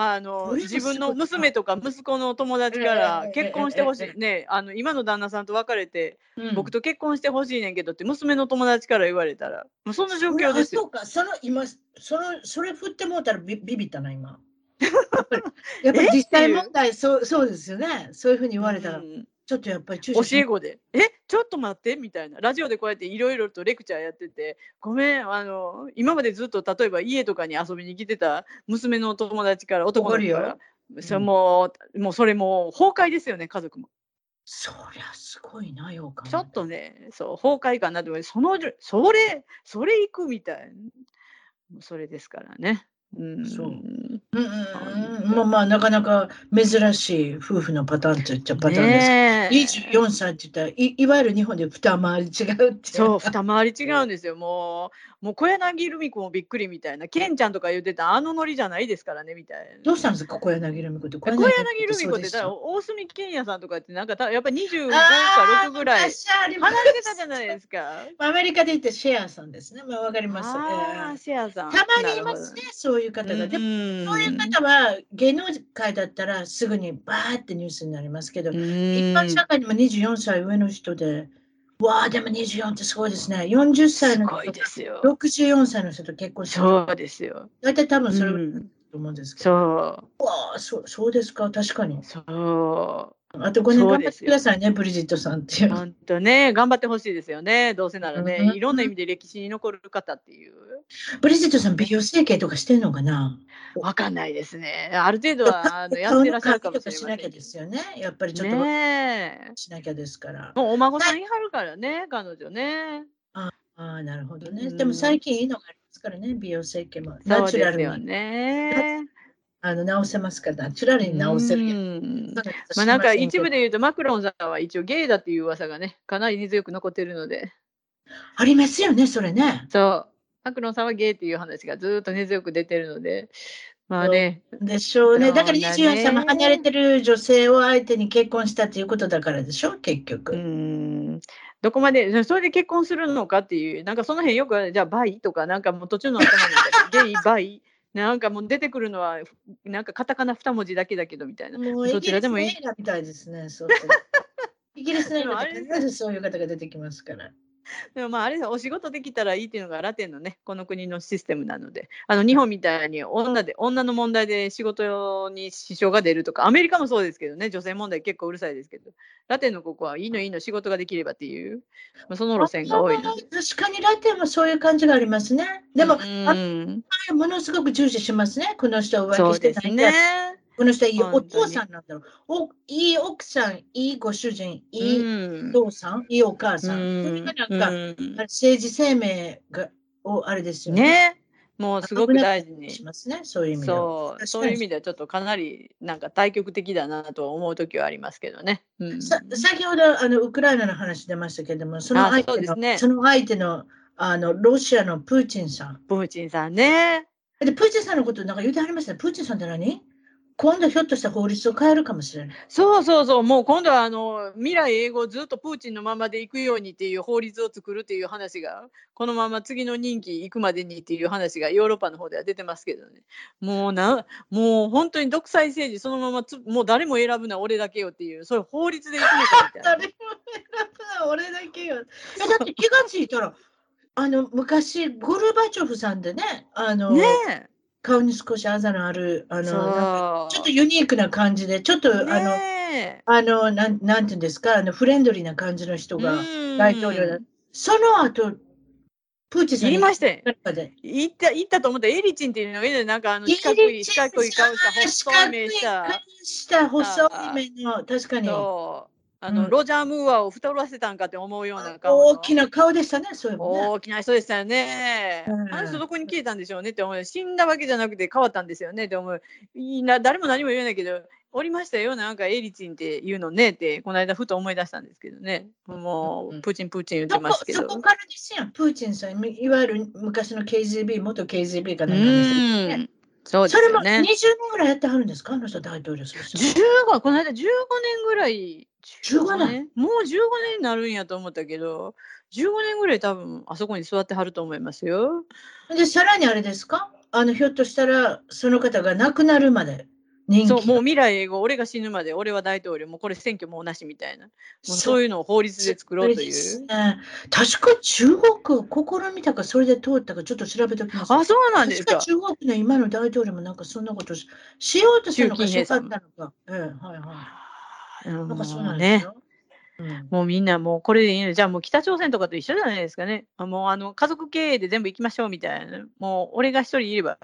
あの自分の娘とか息子の友達からええ結婚してほしええいねあの今の旦那さんと別れてうん僕と結婚してほしいねんけどって娘の友達から言われたらもうそんな状況ですよ。あそうか、その今、そのそれ振ってもうたらビビビったな、今。やっぱりやっぱり実際問題そう、そうですよね。そういうふうに言われたらう、んちょっとやっぱり注教え子で「え？ちょっと待って」みたいな。ラジオでこうやっていろいろとレクチャーやってて「ごめんあの今までずっと例えば家とかに遊びに来てた娘の友達から男の子かわらそれもうもうそれもう崩壊ですよね家族も。そりゃすごいな、ようか。ちょっとねそう崩壊かなと思ってそのそれそれ行くみたい。もうそれですからねうんそううんうんうん、まあまあ、なかなか珍しい夫婦のパターンっちゃパターンですけど。ねえ24歳って言ったらい、いわゆる日本で二回り違うって。そう、二回り違うんですよ。もう、もう小柳ルミ子もびっくりみたいな、ケンちゃんとか言ってたあのノリじゃないですからねみたいな。どうしたんですか、小柳ルミ子って。小柳ルミ子って言ったら、大隅健也さんとかって、なんかたやっぱり25か6ぐらい離れてたじゃないですか。アメリカで言ってシェアさんですね。まあ、わかります。ああ、えシェアさん。ーたまにいますね、そういう方が。でも、もそういう方は芸能界だったらすぐにバーってニュースになりますけど、一般社会にも24歳上の人で、わあ、でも24ってすごいですね。40歳のすごい人ですよ。64歳の人と結婚してる。そうですよ。大体多分それと思うんですけど。そわあそうそうですか、確かにう。。そう。あと5年頑張ってくださいね、ブリジットさんっていう。本当ね、頑張ってほしいですよね。どうせならね、うんいろんな意味で歴史に残る方っていう。ブリジットさん、美容整形とかしてんのかな？わかんないですね。ある程度はあのやってらっしゃるかもしれませんけどなきゃですよね。やっぱりちょっとねえ。しなきゃですから。もうお孫さんいはるからね、彼女ね。ああ、なるほどね。うんでも最近いいのがありますからね、美容整形も。そナチュラルに、ね。あの直せますから、ナチュラルに直せるんつ。まあなんか一部で。で言うとマクロンさんは一応ゲイだっていう噂がね、かなり根強く残ってるので。ありますよね、それね。そう。マクロンさんはゲイっていう話がずーっと根強く出てるので。まあね。でしょうね。だからそうだね24歳も離れてる女性を相手に結婚したっていうことだからでしょ、結局。ん。どこまで、それで結婚するのかっていう、なんかその辺よく、じゃあバイとか、なんかもう途中の頭の中で、ゲイ、バイ、なんかもう出てくるのは、なんかカタカナ2文字だけだけどみたいな。もうどちらでもいいみたいですね。そうイギリスの映画って必ずそういう方が出てきますから。でもまああれお仕事できたらいいっていうのがラテンのねこの国のシステムなのであの日本みたいに女で女の問題で仕事に支障が出るとかアメリカもそうですけどね女性問題結構うるさいですけどラテンのここはいいのいいの仕事ができればっていう、まあ、その路線が多いので。確かにラテンもそういう感じがありますね。でも、うんあものすごく重視しますね。この人は浮気してです。ね。この人はいいお父さんなんだろう。おいい奥さん、いいご主人、いい父さん、いいお母さん。うんそれがなんか、うん政治生命がをあれですよね。ねもうすごく大事にしますね、そういう意味では。そうそういう意味ではちょっとかなりなんか対極的だなと思う時はありますけどね。うんさ先ほどあのウクライナの話出ましたけれども、そのあ相手のねその相手のあのロシアのプーチンさん。プーチンさんね。でプーチンさんのことなんか言うてはりますね。プーチンさんって何？今度ひょっとしたら法律を変えるかもしれない。そうそうそう、もう今度はあの未来英語ずっとプーチンのままで行くようにっていう法律を作るっていう話が、このまま次の任期行くまでにっていう話がヨーロッパの方では出てますけどね。もうな、もう本当に独裁政治そのままつ、もう誰も選ぶな俺だけよっていう、そういう法律で行くのかみたいな 誰。も選ぶな俺だけよ。えだって気がついたら、あの昔、ゴルバチョフさんでね、あのね顔に少しあざのある、あえ。の。ちょっとユニークな感じで、ちょっと、あの、ねあのなんなんていうんですか、あのフレンドリーな感じの人え。がうん大統領だ。その後、プーチンさん言いましたよ中で？行った行ったと思ったらエリチンっていうのがいいねなんかあの四角い四角い顔した細い目した。した細い目の、確かに。あの、うんロジャー・ムーアを太らせたんかって思うような顔の。大きな顔でしたね、そういえばね。大きな人でしたよね。うんあの人どこに消えたんでしょうねって思う。死んだわけじゃなくて変わったんですよねって思う。いいな、誰も何も言えないけど、おりましたよ、なんかエリチンっていうのねって、この間ふと思い出したんですけどね。もうプーチン、プーチン言ってますけど。そこからですよ、プーチンさん、いわゆる昔の KGB、元 KGB かうなんかですよねん。そうですそれも20よね年。ぐらいやってはるんですか、あの人大統領する人。15この間15年ぐらい15年？もう15年になるんやと思ったけど15年ぐらい多分あそこに座ってはると思いますよ。で、さらにあれですか？あの、ひょっとしたら、その方が亡くなるまで、人気そうもう未来英語俺が死ぬまで俺は大統領もうこれ選挙もうなしみたいなもうそういうのを法律で作ろうという。ね確か中国試みたか、それで通ったか、ちょっと調べておきます。あそうなんですか。確か中国の今の大統領もなんかそんなことししようとしたのかしなかったのか。ええ、はいはい。うんなんかそうなもうんねですよ。うんもうみんなもうこれでいいのじゃあもう北朝鮮とかと一緒じゃないですかね。あもうあの家族経営で全部行きましょうみたいな。もう俺が一人いれば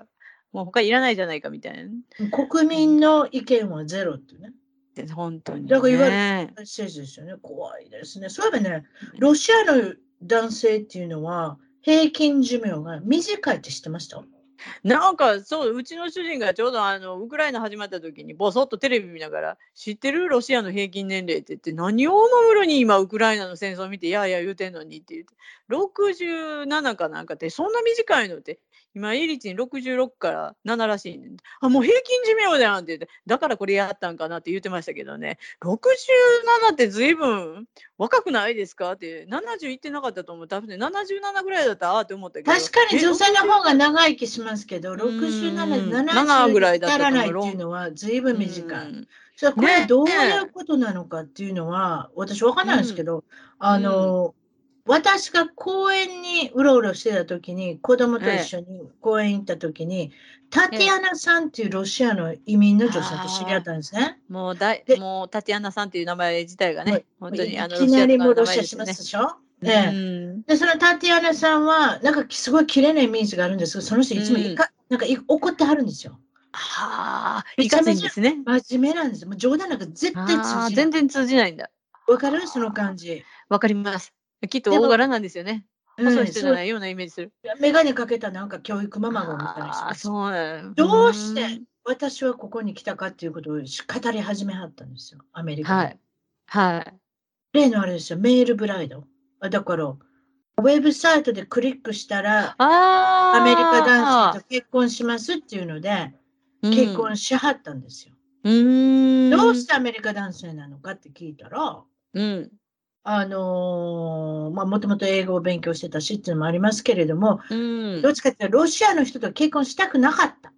もう他いらないじゃないかみたいな。国民の意見はゼロってね。で本当に、ね。だからいわゆ政治ですよね。怖いですね。そういえばね、ロシアの男性っていうのは平均寿命が短いって知ってました？なんかそううちの主人がちょうどあのウクライナ始まった時にぼそっとテレビ見ながら知ってる？ロシアの平均年齢って言って何をお守るに今ウクライナの戦争を見ていやいや言うてんのにって言って67かなんかってそんな短いのって今エリチン66から7らしいねん。あもう平均寿命じゃんって言ってだからこれやったんかなって言ってましたけどね。67って随分若くないですかって。70いってなかったと思う。多分ね77ぐらいだったらああって思ったけど。確かに女性の方がが長生きしますけど、ん。67、7 70ぐらいだったらないっていうのは随分短い。う。んじゃあこれね。どういうことなのかっていうのは、私わかんないですけど、あの、私が公園にうろうろしてた時に、子供と一緒に公園行った時に、タティアナさんっていうロシアの移民の女性と知り合ったんですね。もうだもうタティアナさんっていう名前自体がはいね、本当にあのいきなりもうロロシアしますでしょ、うええんで、そのタティアナさんは、なんかすごい綺麗なイメージがあるんですけど、その人いつもいか、なんかい怒ってはるんですよ。はあ、いかついんですね。真面目なんです。もう冗談なんか絶対あ通じないあ全。然通じないんだ。わかる？その感じ。わかります。きっと大柄なんですよね。うん細い人じゃないようなイメージする。メガネかけたなんか教育ママがみたいな人あそうなのどうしてん私はここに来たかっていうことを語り始めはったんですよ、アメリカで。はい。はい。例のあれですよ、メールブライド。あだから、ウェブサイトでクリックしたら。アメリカ男性と結婚しますっていうので、うん結婚しはったんですよ。うーん。どうしてアメリカ男性なのかって聞いたら、うん。あのーまあ、もともと英語を勉強してたしっていうのもありますけれども、うんどっちかっていうと、ロシアの人と結婚したくなかった。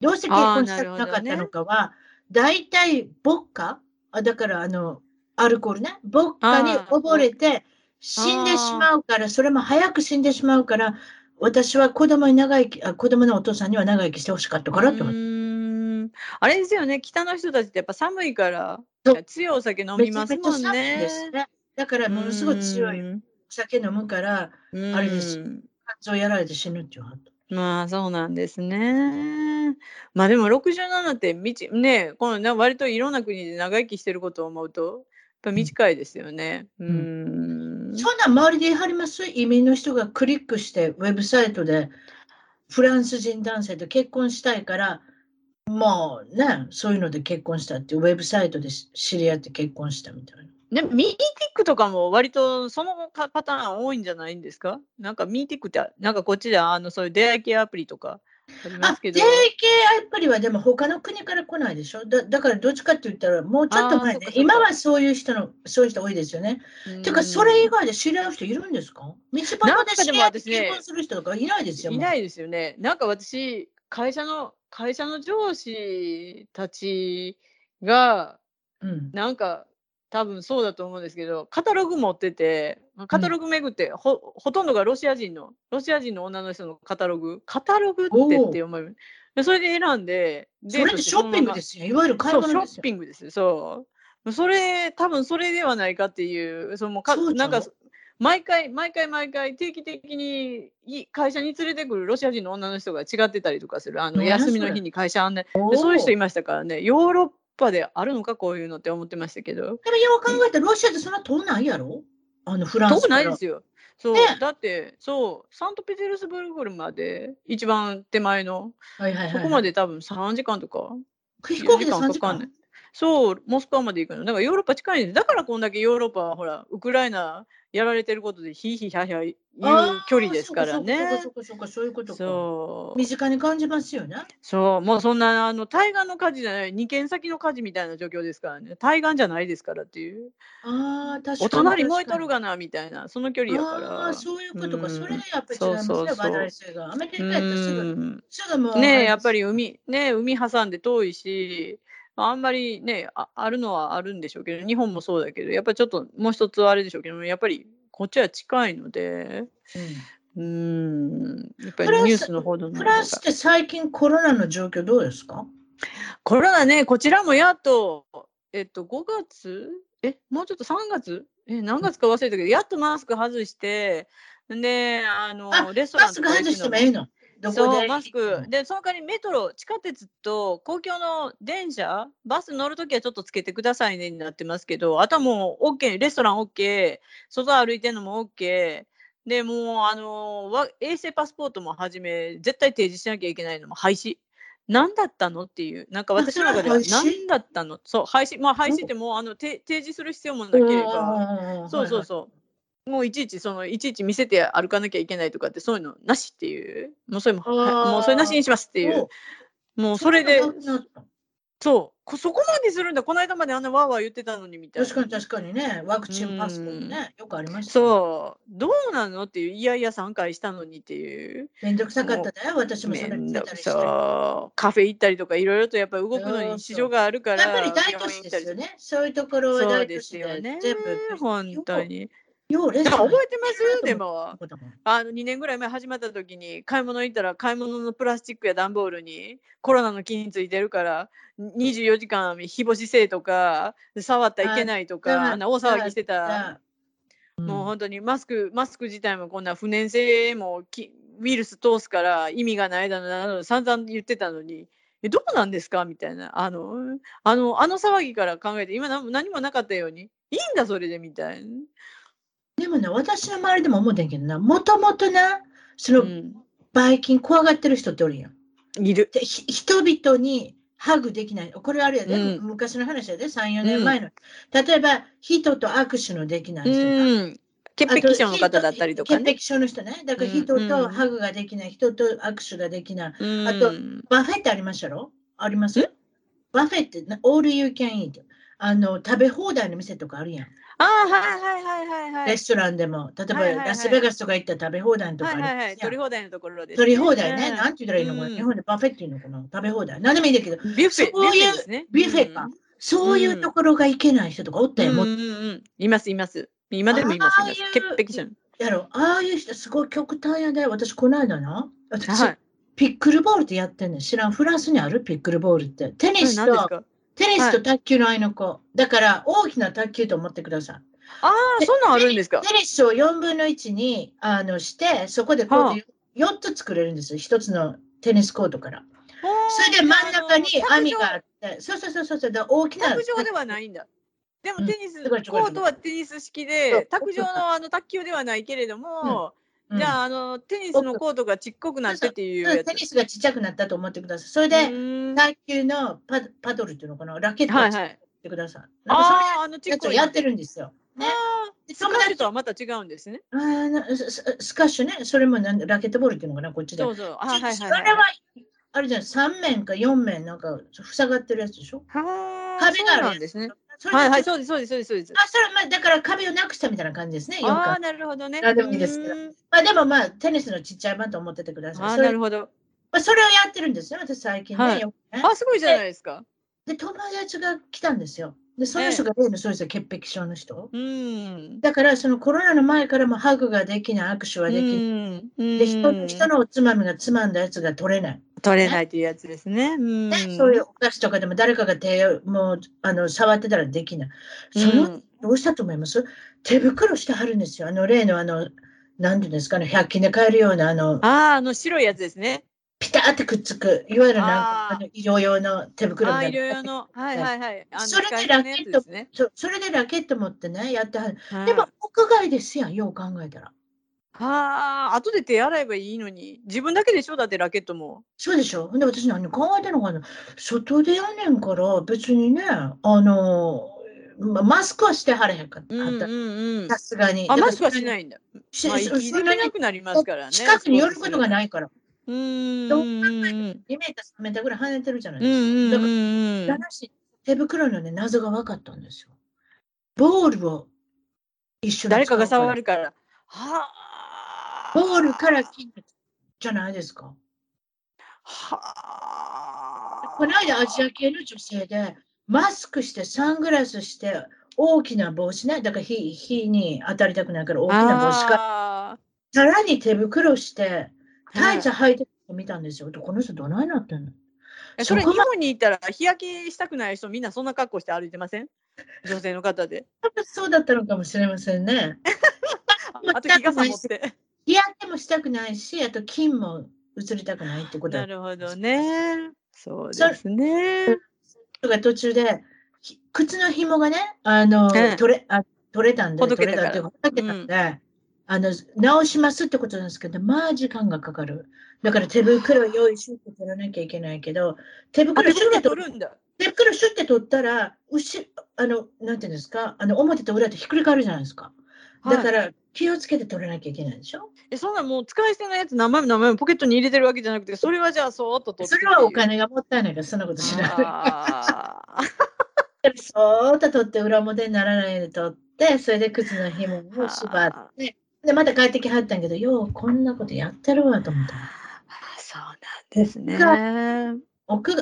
どうして結婚したくなかったのかは、大体、ボッカあだから、あの、アルコールね、ボッカに溺れて死んでしまうから、それも早く死んでしまうから、私は子供に長生き、あ子供のお父さんには長生きしてほしかったからって思うって。あれですよね、北の人たちってやっぱ寒いから強いお酒飲みますもんね。ね。だから、ものすごい強いお酒飲むから、うん。あれですうん肝臓やられて死ぬっていう。まあそうなんですね。まあでも67ってみちねこのな割といろんな国で長生きしてることを思うとやっぱ短いですよね。うーん。そんなん周りで言い張ります？移民の人がクリックしてウェブサイトでフランス人男性と結婚したいから、もうね、そういうので結婚したってウェブサイトでし知り合って結婚したみたいな。でミーティックとかも割とそのかパターン多いんじゃないんですか？なんかミーティックってなんかこっちであのそういう出会い系アプリとかありまあす、けど定。系アプリはでも他の国から来ないでしょ？だだからどっちかって言ったら、もうちょっと前ねあーそっかそっか今はそういう人の、そういう人多いですよね。ていうか、それ以外で知り合う人いるんですか？道端で知り合って結婚する人とかいないですよ。いないですよね。なんか私、会社の、会社の上司たちが、うん。なんか、多分そうだと思うんですけど、カタログ持ってて、カタログ巡って、ほほとんどがロシア人の、ロシア人の女の人のカタログ、カタログってって思う。でそれで選んで、それってショッピングですよ。いわゆるショッ。ピングです。そう。それ、多分それではないかっていう、そのかそうちゃうんなか、毎回、毎回、毎回、定期的にい会社に連れてくるロシア人の女の人が違ってたりとかする、あの休みの日に会社案内そういう人いましたからね、ヨーロッパであるのか、こういうのって思ってましたけど、でもよう考えたらロシアってそんな遠ないやろ？あのフランス遠。ないですよ。そう、ね。だって、そう、サントペテルスブルクまで、一番手前の、はいはいはい。そこまで多分3時間とか、飛行機で4 3時間かかんない。そう、モスクワまで行くの。だからヨーロッパ近いんです。だからこんだけヨーロッパはほら、ウクライナやられてることでヒーヒーヒャーヒャー言う距離ですからねそ。うかそうかそうかそういうことか。そう。身近に感じますよね。そう、もうそんな、あの、対岸の火事じゃない、二軒先の火事みたいな状況ですからね。対岸じゃないですからっていう。ああ、確かに。お隣燃えとるがな、みたいな、その距離やかあら。あ、そういうことか。うんそれでやっぱり違いますね、そうそうそう話題性が。アメリカうやったらすぐ、ん。すぐもう。ねえやっぱり海、ね海挟んで遠いし、あんまりねあ、あるのはあるんでしょうけど、日本もそうだけど、やっぱりちょっともう一つはあれでしょうけど、やっぱりこっちは近いので、うん。ん、やっぱりニュースの報道の方が。フランスって最近コロナの状況どうですか？コロナね、こちらもやっと、えっと、5月？え、もうちょっと？3月？え、何月か忘れたけど、やっとマスク外して、で、あの、あレストラマスク外してもええの？どこそう、でマスク。で、その代わりメトロ、地下鉄と公共の電車、バス乗るときはちょっとつけてくださいねになってますけど、あとはもう OK、レストラン OK、外歩いてるのも OK、で、もう、あの、わ衛生パスポートもはじめ、絶対提示しなきゃいけないのも廃止。何だったのっていう、なんか私の中では 何だったの？そう、廃止、まあ廃止ってもう、あの、て提示する必要もなければ、そうそうそう。もういちいちそのいちいち見せて歩かなきゃいけないとかってそういうのなしっていう。もうそれももうそれなしにしますっていう。もうそれでそうこそこまでするんだ。この間まであんなわーわー言ってたのにみたいな。確かに確かにね、ワクチンパスポートね、よくありました。う。そう。どうなのっていういやいや3回したのにっていう。めんどくさかっただよ、私もそれ見てたりして。そうカフェ行ったりとかいろいろとやっぱり動くのに支障があるからやっぱり大都市ですよね。そういうところは大都です市でよね。全部。本当にようレ覚えてます？でも。あの2年ぐらい前始まった時に買い物行ったら買い物のプラスチックや段ボールにコロナの菌ついてるから24時間日干しせえとか触ったらいけないとだかあんな大騒ぎしてた。だもう本当にマスクマスク自体もこんな不燃性もきウイルス通すから意味がないだのなど散々言ってたのにえどうなんですか？みたいな。あのあのあの騒ぎから考えて今何何もなかったようにいいんだそれでみたいな。でもね、私の周りでも思ってんけどな、もともとな、そのうん、ばい菌怖がってる人っておるやん。いる。でひ人々にハグできない。これあるやで、うん昔の話やで、3、4年前の。例えば、人と握手のできない人なうん。潔癖症の方だったりとかね。潔癖症の人ね。だからうん人とうんハグができない、人と握手ができない。うんあと buffet ってありましたろ？あります？ buffet ってな、 all you can eat。あの、食べ放題の店とかあるやん。ああ、はいはいはいはいはい。レストランでも。例えば、はいはいはいラスベガスとか行ったら食べ放題のとかあるはいはい取り放題のところです、取り放題ね。うんなんて言ったらいいのかな、うん日本でバフェっていうのかな食べ放題。何でもいいんだけど、ビュッフェ、そういうビュッフェですね。ビュッフェかそういうところが行けない人とかおったよ。うん。もううんうんうん。いますいます。今でもいます。ああいう潔癖症。やろああいう人すごい極端やで。私、この間な。私、はい。ピックルボールってやってんねん。知らん。フランスにあるピックルボールって。テニスと、テニスと卓球の間の子。だから、大きな卓球と思ってください。ああ、そんなんあるんですか？テニスを4分の1にあのして、そこでこうはあ4つ作れるんですよ。1つのテニスコートから。それで真ん中に網があって、そうそうそうそうそう、だから大きな。卓上ではないんだ。でうんもテニス、違う違う違うコートはテニス式で、卓上のあの卓球ではないけれども、うんじゃあ、あの、テニスのコートがちっこくなってっていううんやつ。テニスがちっちゃくなったと思ってください。それうで、ーん卓球のパパドルっていうのかな、ラケットを作っ。てください。ああ、あのちっこい。つをやってるんですよ。ねスカッシュとはまた違うんですね。あスススカッシュね、それもなんラケットボールっていうのかな、こっちで。そうそう。あはいはいそはい。れは、あれじゃん、3面か4面なんか塞がってるやつでしょ？はあ、壁があるんですね。それではいはい、そうです、そうです、そうです、そうですと。あ、それまあだから壁をなくしたみたいな感じですね、4ああ、か。なるほどね。あでもいいですけどまあでもまあ、テニスのちっちゃい版と思っててください。ああ、それなるほど。まあ、それをやってるんですよ、私最近ね。はいねあ、すごいじゃないですか。で、友達が来たんですよ。で、その人が例のそうですよ、潔癖症の人。うん。だから、そのコロナの前からもハグができない、握手はできない。うんで、人の人のおつまみがつまんだやつが取れない。取れないというやつですね。うんね、そういうお菓子とかでも誰かが手をもうあの触ってたらできない。その、うんどうしたと思います？手袋してはるんですよ。あの例のあの、なんていうんですかね、100均で買えるようなあの、ああ、あの白いやつですね。ピタってくっつく、いわゆるなんかあの医療用の手袋みたいないろいろの。はいはいはい。それで使い捨てのやつですね。そそれでラケット持ってね、やってはる。はいでも、屋外ですやん、よう考えたら。はあ、後で手洗えばいいのに。自分だけでしょだってラケットも。そうでしょで、私何考えてんのかな外でやねんから、別にね、あの、まマスクはしてはれへんかった。うんうんうん。さすがに。。あ、マスクはしないいんだ。しまあ、息できなくなりますからね。近くに寄ることがないから。うーん。うんうんうん。2メーター、3メーターぐらい跳ねてるじゃないうんですか。だから、んうん。話手袋のね、謎が分かったんですよ。ボールを一緒に誰かが触る。るから。はあ。ボールから金じゃないですか。はあ。この間アジア系の女性で、マスクして、サングラスして、大きな帽子ね、だから火火に当たりたくないから大きな帽子か、あさらに手袋して、タイツはい履いて見たんですよ。でこの人どないなってんの？ーそれ日本に行ったら日焼けしたくない人みんなそんな格好して歩いてません？女性の方で。そうだったのかもしれませんね。あと日傘持って。日焼けもしたくないし、あと金も移りたくないってことだなるほどね。そうですね。人が途中で、ひ靴の紐がね、あの、ええ取れあ取れたんで、取れたっていうかほどけたんで、あの、直しますってことなんですけど、まあ時間がかかる。だから手袋を用意しって取らなきゃいけないけど、手あ、袋シュッて取るんだ。手袋シュッて取ったら、後あの、なんていうんですか、あの、表と裏とひっくり返るじゃないですか。だかはいら、気をつけて取らなきゃいけないでしょ？えそんなもう使い捨てのやつ何枚も何枚もポケットに入れてるわけじゃなくて、それはじゃあそーっと取ってそれはお金がもったいないから、そんなことしない。そーっと取って裏表にならないように取って、それで靴の紐を縛って、で、また帰ってきはったんやけど、ようこんなことやってるわと思った。あそうなんですね。屋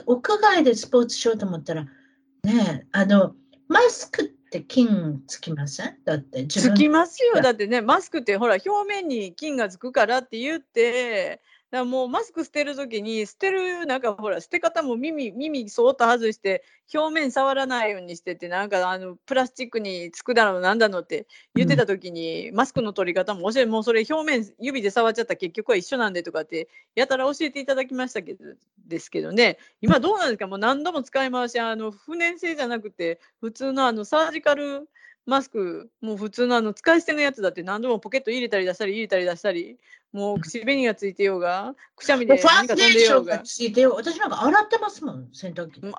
屋外でスポーツしようと思ったら、ねえ、あの、マスクって菌つきません？だって自つ分きますよ。がだってね、マスクってほら、表面に菌がつくからって言って、だからもうマスク捨てるときに、捨てる、なんかほら、捨て方も耳、耳そーっと外して、表面触らないようにしてて、なんかあの、プラスチックにつくだの、なんだのって言ってたときに、マスクの取り方も教え、もうそれ表面指で触っちゃったら結局は一緒なんでとかって、やたら教えていただきましたけど、ですけどね、今どうなんですか？もう何度も使い回し、あの、不燃性じゃなくて、普通のあの、サージカル、マスク、もう普通のあの使い捨てのやつだって何度もポケット入れたり出したり入れたり出したり、もう口紅がついてようが、くしゃみで何か飛んでようが。ついてよ。私なんか洗ってますもん、洗濯機。う んあ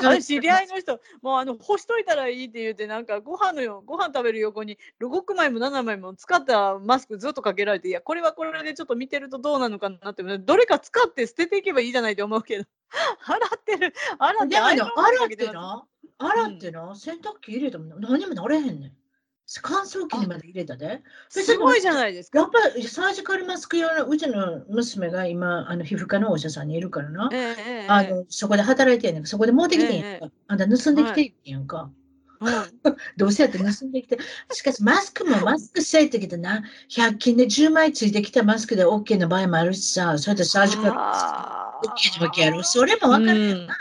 私知り合いの人、もうあの干しといたらいいって言って、なんかご飯のよご飯食べる横に6枚も7枚も使ったマスクずっとかけられて、いや、これはこれでちょっと見てるとどうなのかなって、どれか使って捨てていけばいいじゃないと思うけど、洗ってる、洗ってでもねアイロン洗ってな、洗ってな、洗濯機入れても何もなれへんねん。乾燥機にまで入れたで。すごいじゃないですか。やっぱりサージカルマスク用のうちの娘が今、あの皮膚科のお医者さんにいるからな。えあのそこで働いてんねんそこで持ってきてんやんか。えあんた盗んできてんやんか。うん どうせやって盗んできて。しかしマスクもマスクせいってきてな、100均で10枚ついてきたマスクで OK な場合もあるしさ、それでサージカルあー OK なわけやろ。それも分かるよな。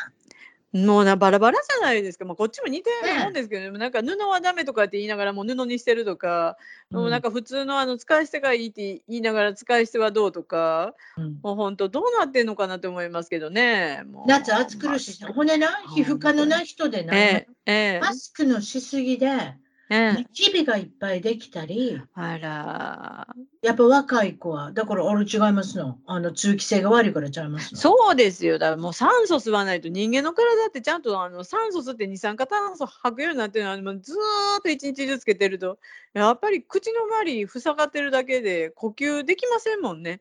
もうなバラバラじゃないですか、まあ、こっちも似てるもんですけど、でもなんか布はダメとかって言いながらもう布にしてるとか、もうなんか普通のあの使い捨てがいいって言いながら使い捨てはどうとか、うん。もう本当どうなってんのかなと思いますけどね。夏暑苦しい。し、ほんでな、皮膚科のな人でな、ええええ。マスクのしすぎで、ええニキビがいっぱいできたり、あらやっぱ若い子は、だからあれ違いますの？あの通気性が悪いからちゃいますの？そうですよ。だからもう酸素吸わないと人間の体ってちゃんとあの酸素吸って二酸化炭素吐くようになってるのはもうずーっと一日ずつつけてるとやっぱり口の周り塞がってるだけで呼吸できませんもんね。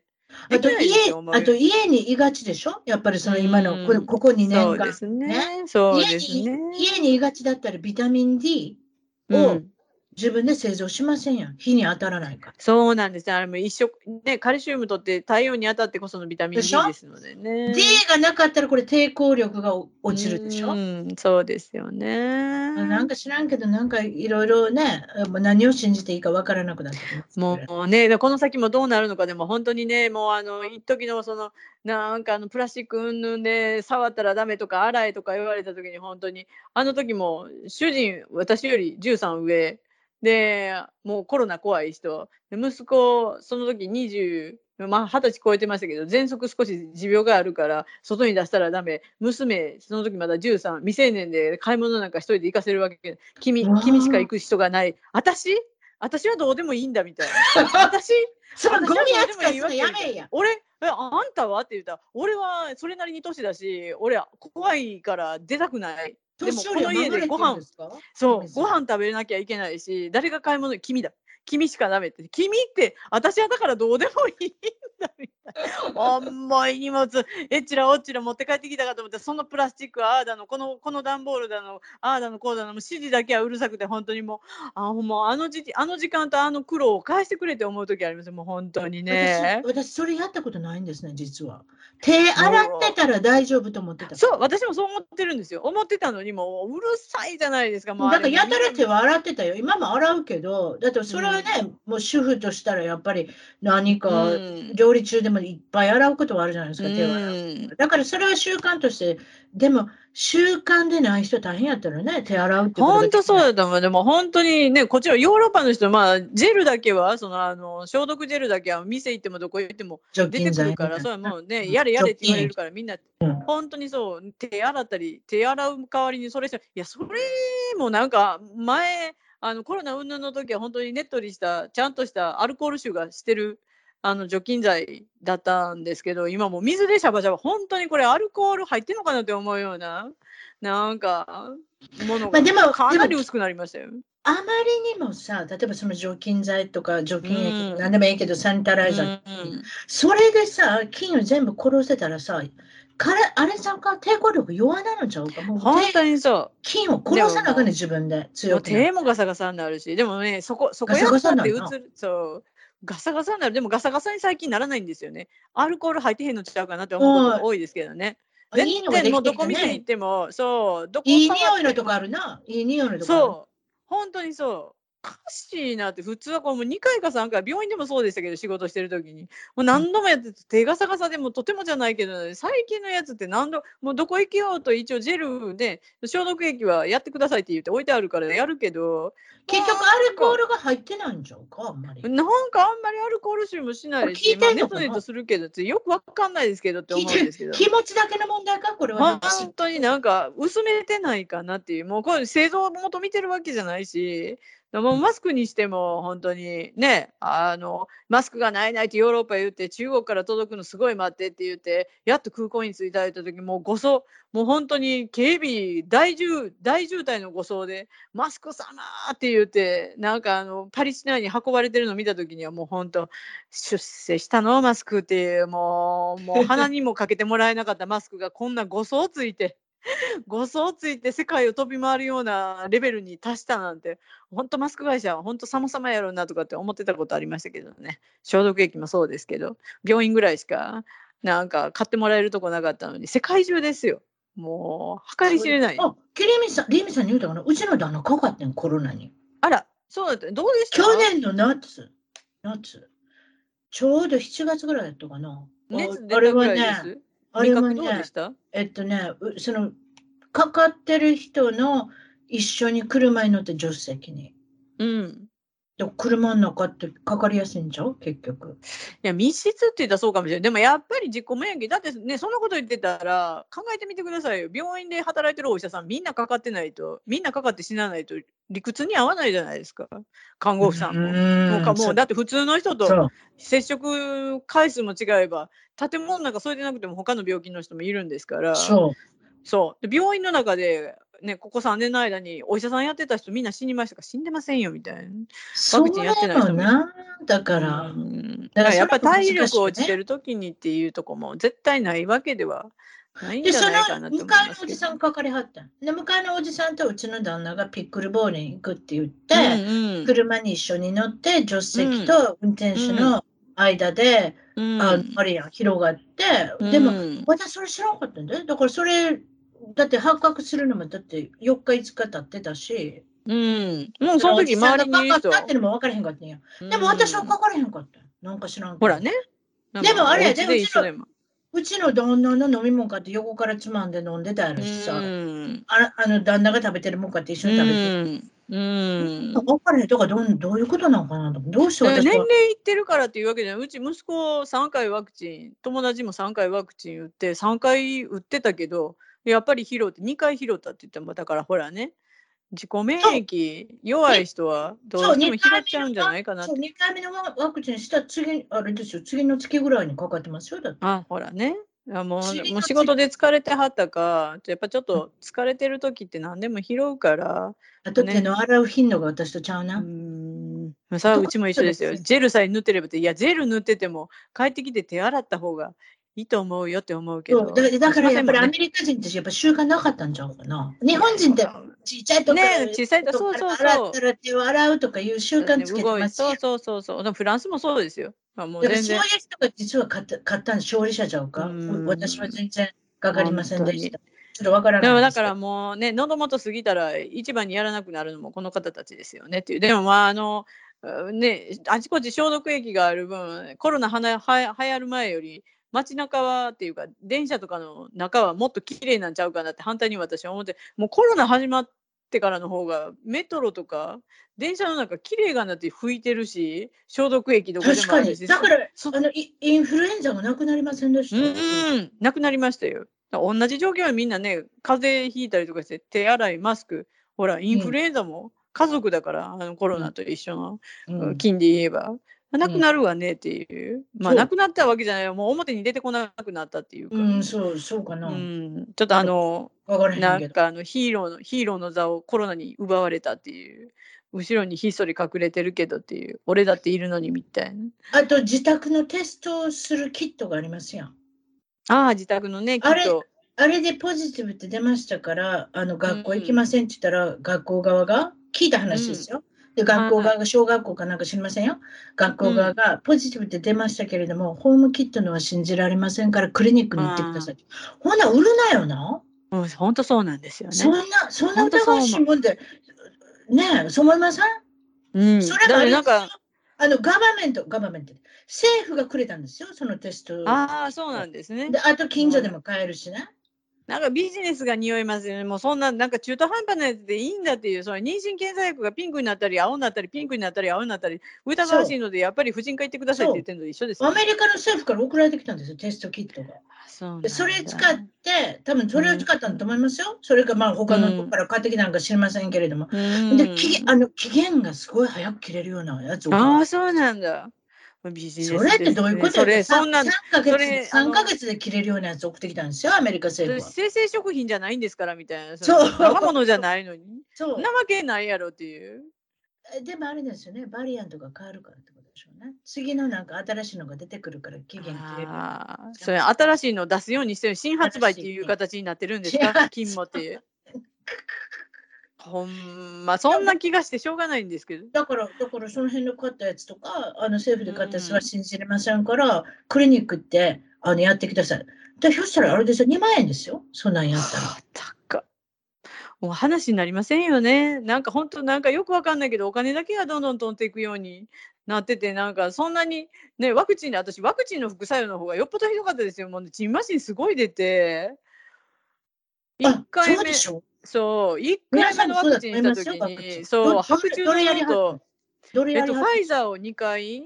あと家あと家にいがちでしょ？やっぱりその今のこうんここ2年間そうで。すね。そう家にですね。家にいがちだったらビタミン D をうん、自分で製造しませんやん。日に当たらないから。そうなんですね。あれも一緒ねカルシウムとって太陽に当たってこそのビタミン D ですのでね。D がなかったらこれ抵抗力が落ちるでしょ？うん、そうですよね。なんか知らんけど、なんかいろいろね、もう何を信じていいかわからなくなって。もうね、でこの先もどうなるのかでも本当にね、もうあの一時のそのなんかあのプラスチック云々で触ったらダメとか洗えとか言われた時に本当にあの時も主人私より13上でもうコロナ怖い人。で息子その時20まあ、20歳超えてましたけど喘息少し持病があるから外に出したらダメ。娘その時まだ13未成年で買い物なんか一人で行かせるわけ。君君しか行く人がない。私？私はどうでもいいんだみたいな。私？そのゴミ扱いするのやめえや。俺？えあんたは？って言った。ら俺はそれなりに年だし俺は怖いから出たくないでもこの家でご飯そうご飯食べなきゃいけないし誰が買い物君だ君しかダメって君って私はだからどうでもいいんだみたいな 重い荷物えっちらおっちら持って帰ってきたかと思ってそのプラスチックはああだのこのこの段ボールだのああだのこうだの指示だけはうるさくて本当にもうあもうあの時あの時間とあの苦労を返してくれて思う時ありますもう本当にね私。私、それやったことないんですね、実は。手洗ってたら大丈夫と思ってた。そう私もそう思ってるんですよ思ってたのにもううるさいじゃないですかもうだからやたら手はは洗ってたよ。今も洗うけど、だってそれはね、もう主婦としたらやっぱり何か料理中でもいっぱい洗うことはあるじゃないですか、手を洗う。だからそれは習慣として、でも習慣でない人大変やったらね、手洗うってことが本当そうだと思う。でも本当にね、こっちのヨーロッパの人、まあ、ジェルだけは、その、あの、消毒ジェルだけは、店行ってもどこ行っても除出てくるから、それはもうね、うん。やれやれって言われるから、みんな、うん本当にそう、手洗ったり、手洗う代わりにそれして、いや、それもなんか、前、あの、コロナ云々の時は本当にねっとりした、ちゃんとしたアルコール臭がしてる、あの除菌剤だったんですけど、今もう水でシャバシャバ、本当にこれアルコール入ってんのかなって思うような、なんか、ものまあでもがかなり薄くなりましたよ。あまりにもさ、例えばその除菌剤とか除菌液、うん。何でもいいけど、サニタライザー、う。ん。それでさ、菌を全部殺してたらさ、からあれさんか抵抗力弱なのちゃうか？もう本手当にそ菌を殺さなあかんね自分で強く手もガサガサになるし、でもね、そこ、そこガサガサやったって映る、そう、ガサガサになる。でもガサガサに最近ならないんですよね。アルコール入ってへんのちゃうかなって思うことが多いですけどね。全然もうどこ店に行っても、そう、どこいい匂いのとこあるな。いい匂いのとこ。そう。本当にそう。おかしいなって、普通はこうもう2回か3回、病院でもそうでしたけど、仕事してる時に。もう何度もやってて、手がさがさでもとてもじゃないけど、ね、最近のやつって何度、もうどこ行けようと一応ジェルで消毒液はやってくださいって言って置いてあるからやるけど、結局アルコールが入ってないんじゃんか、あんまり。なんかあんまりアルコール臭もしないし、聞いてんのかなまあネトネトするけど、よくわかんないですけどって思うんですけど。気持ちだけの問題か、これは。本当になんか薄めてないかなっていう、もうこれ製造元見てるわけじゃないし、もうマスクにしても本当にね、あのマスクがないないってヨーロッパ言って中国から届くのすごい待ってって言ってやっと空港に着いた時もう護送もう本当に警備大渋大渋滞の護送でマスク様って言ってなんかあのパリ市内に運ばれてるの見た時にはもう本当出世したの？マスクっていうもうもう鼻にもかけてもらえなかったマスクがこんな護送ついて。誤送ついて世界を飛び回るようなレベルに達したなんて、本当マスク会社は本当様々やろうなとかって思ってたことありましたけどね。消毒液もそうですけど、病院ぐらいしかなんか買ってもらえるとこなかったのに、世界中ですよ。もう、計り知れない。あ、キリミさん、リミさんに言うたかなうちの旦那かかってん、コロナに。あら、そうだった。どうでした？去年の夏、夏、ちょうど7月ぐらいだったかな。熱出たぐらいです？あれは味覚どうでねえっとね、うその、かかってる人の一緒に車に乗って助手席に。うん。で車の中ってかかりやすいんちゃう？結局。いや密室って言ったらそうかもしれない。でもやっぱり自己免疫だってねそんなこと言ってたら考えてみてくださいよ。病院で働いてるお医者さんみんなかかってないとみんなかかって死なないと理屈に合わないじゃないですか。看護婦さんも。もうかもうだって普通の人と接触回数も違えば建物の中それでなくても他の病気の人もいるんですから。そう。そうで病院の中で、ね、ここ3年の間にお医者さんやってた人みんな死にましたか死んでませんよみたいな。そうクチンやってない人も。だから、うん。だからだからやっぱり体力落ちてる時にっていうとこも絶対ないわけではないんで、そのじゃないかなと向思いますけど。かいのおじさんかかりはったん。で、向かいのおじさんとうちの旦那がピックルボールに行くって言って、うんうん。車に一緒に乗って、助手席と運転手の間で、うん。ああれやん、広がって、でも、うん私それ知らなかったんだよ。だからそれ、だって発覚するのもだって4日5日経ってたし、うん、もうその時周りにいってのも分からへんかったんや。でも私はかからへんかったんなんか知らんほらね。でもあれやで一緒でも。うちの旦那の飲み物買って横からつまんで飲んでたやろしさ、うんああの旦那が食べてるもん買って一緒に食べてる。うん。分からへんとかどうどういうことなのかなとどうして年齢いってるからっていうわけじゃない。うち息子3回ワクチン、友達も3回ワクチン打って、3回打ってたけど、やっぱり拾って、2回拾ったって言っても、だからほらね、自己免疫弱い人はどうしても拾っちゃうんじゃないかなってそう。2回目のワワクチンした次、あれですよ、次の月ぐらいにかかってますよ。だってあ、ほらね。あもうもう仕事で疲れてはったか、やっぱちょっと疲れてる時って何でも拾うから、あとね手の洗う頻度が私とちゃううな。ん、さあうちも一緒ですよ。ジェルさえ塗ってればって、いや、ジェル塗ってても帰ってきて手洗った方がいいと思うよって思うけど。だだからやっぱりアねメリカ人ってやっぱ習慣なかったんちゃうかな。日本人ってちっちゃいとこね小さいとそうそうそう洗ったら手を洗うとかいう習慣つけてますよそうそうそうそう。フランスもそうですよ。まあ、もうだからそう全然。いう人が実は買った買ったん勝利者ちゃうかうん私は全然かかりませんでした。ちょっとわからでないでもだからもうね、喉元過ぎたら一番にやらなくなるのもこの方たちですよねっていう。でもまああの、うんね、あちこち消毒液がある分、コロナはなは流行る前より、街中はっていうか、電車とかの中はもっと綺麗なんちゃうかなって反対に私は思って、もうコロナ始まってからの方が、メトロとか、電車の中綺麗がなって拭いてるし、消毒液どこで確かに。もあるし。だからそあのイインフルエンザもなくなりませんでした？うんうん、なくなりましたよ。同じ状況はみんなね、風邪ひいたりとかして、手洗い、マスク、ほら、インフルエンザも家族だから、あのコロナと一緒の、うん菌で言えば、なくなるわねっていう、まあ、そうなくなったわけじゃないよ、もう表に出てこなくなったっていうか、うん、そう、そうかな。うんちょっとあの、なん。かあのヒーローのヒーローの座をコロナに奪われたっていう、後ろにひっそり隠れてるけどっていう、俺だっているのにみたいな。あと、自宅のテストをするキットがありますやん。ああ、自宅のね、きっあれと。あれでポジティブって出ましたから、あの学校行きませんって言ったら、学校側が聞いた話ですよ。で、学校側が小学校かなんか知りませんよ？学校側がポジティブって出ましたけれども、ホームキットのは信じられませんから、クリニックに行ってください。ほな、売るなよな？うん、本当そうなんですよね。そんな、そんな疑わしいもんで、ねえ、そう思いません？うん、それがなんか、あの、ガバメント、ガバメント、政府がくれたんですよ、そのテスト。ああ、そうなんですねで、。あと近所でも買えるしね。なんかビジネスが匂いますよね。もうそんな、なんか中途半端なやつでいいんだっていう、その妊娠検査薬がピンクになったり、青になったり、ピンクになったり、青になったり、疑わしいので、やっぱり婦人科行ってくださいって言ってるのと？一緒ですよアメリカの政府から送られてきたんですよ、テストキットが。あそそれ使って、多分それを使ったんだと思いますよ。それかまあ他のとこから買ってきたのか知りませんけれども。うんで期限あの期限がすごい早く切れるようなやつを。ああ、そうなんだ。ビジネスそれってどういうこと？それ、そんな 3, ヶ月それあの3ヶ月で切れるようなやつ送ってきたんですよ、アメリカ政府は。生鮮食品じゃないんですからみたいな。そうの生物じゃないのに。そうなわけないやろっていう。えでもあれですよね、バリアントが変わるからってことでしょうね。次のなんか新しいのが出てくるから期限切れる。ああ、それ新しいの出すようにしてる新発売っていう形になってるんですか？金もっていう。ほんま、そんな気がしてしょうがないんですけど。だから、だからその辺の買ったやつとか、あの政府で買ったやつはうん信じれませんから、クリニックってあのやってください。で、ひょっしたらあれですよ、2万円ですよ、そんなんやったら。はあ高っもう話になりませんよね。なんか本当なんかよくわかんないけどお金だけがどんどん飛んでいくようになっててなんかそんなにねワクチンで私ワクチンの副作用の方がよっぽどひどかったですよ。もうチンマシンすごい出て。1あ、回目そうでしょ？そう1皆さん回目のワクチンしたと思いますよワクチン。にそうど白昼どれやり堂々とえっとファイザーを2回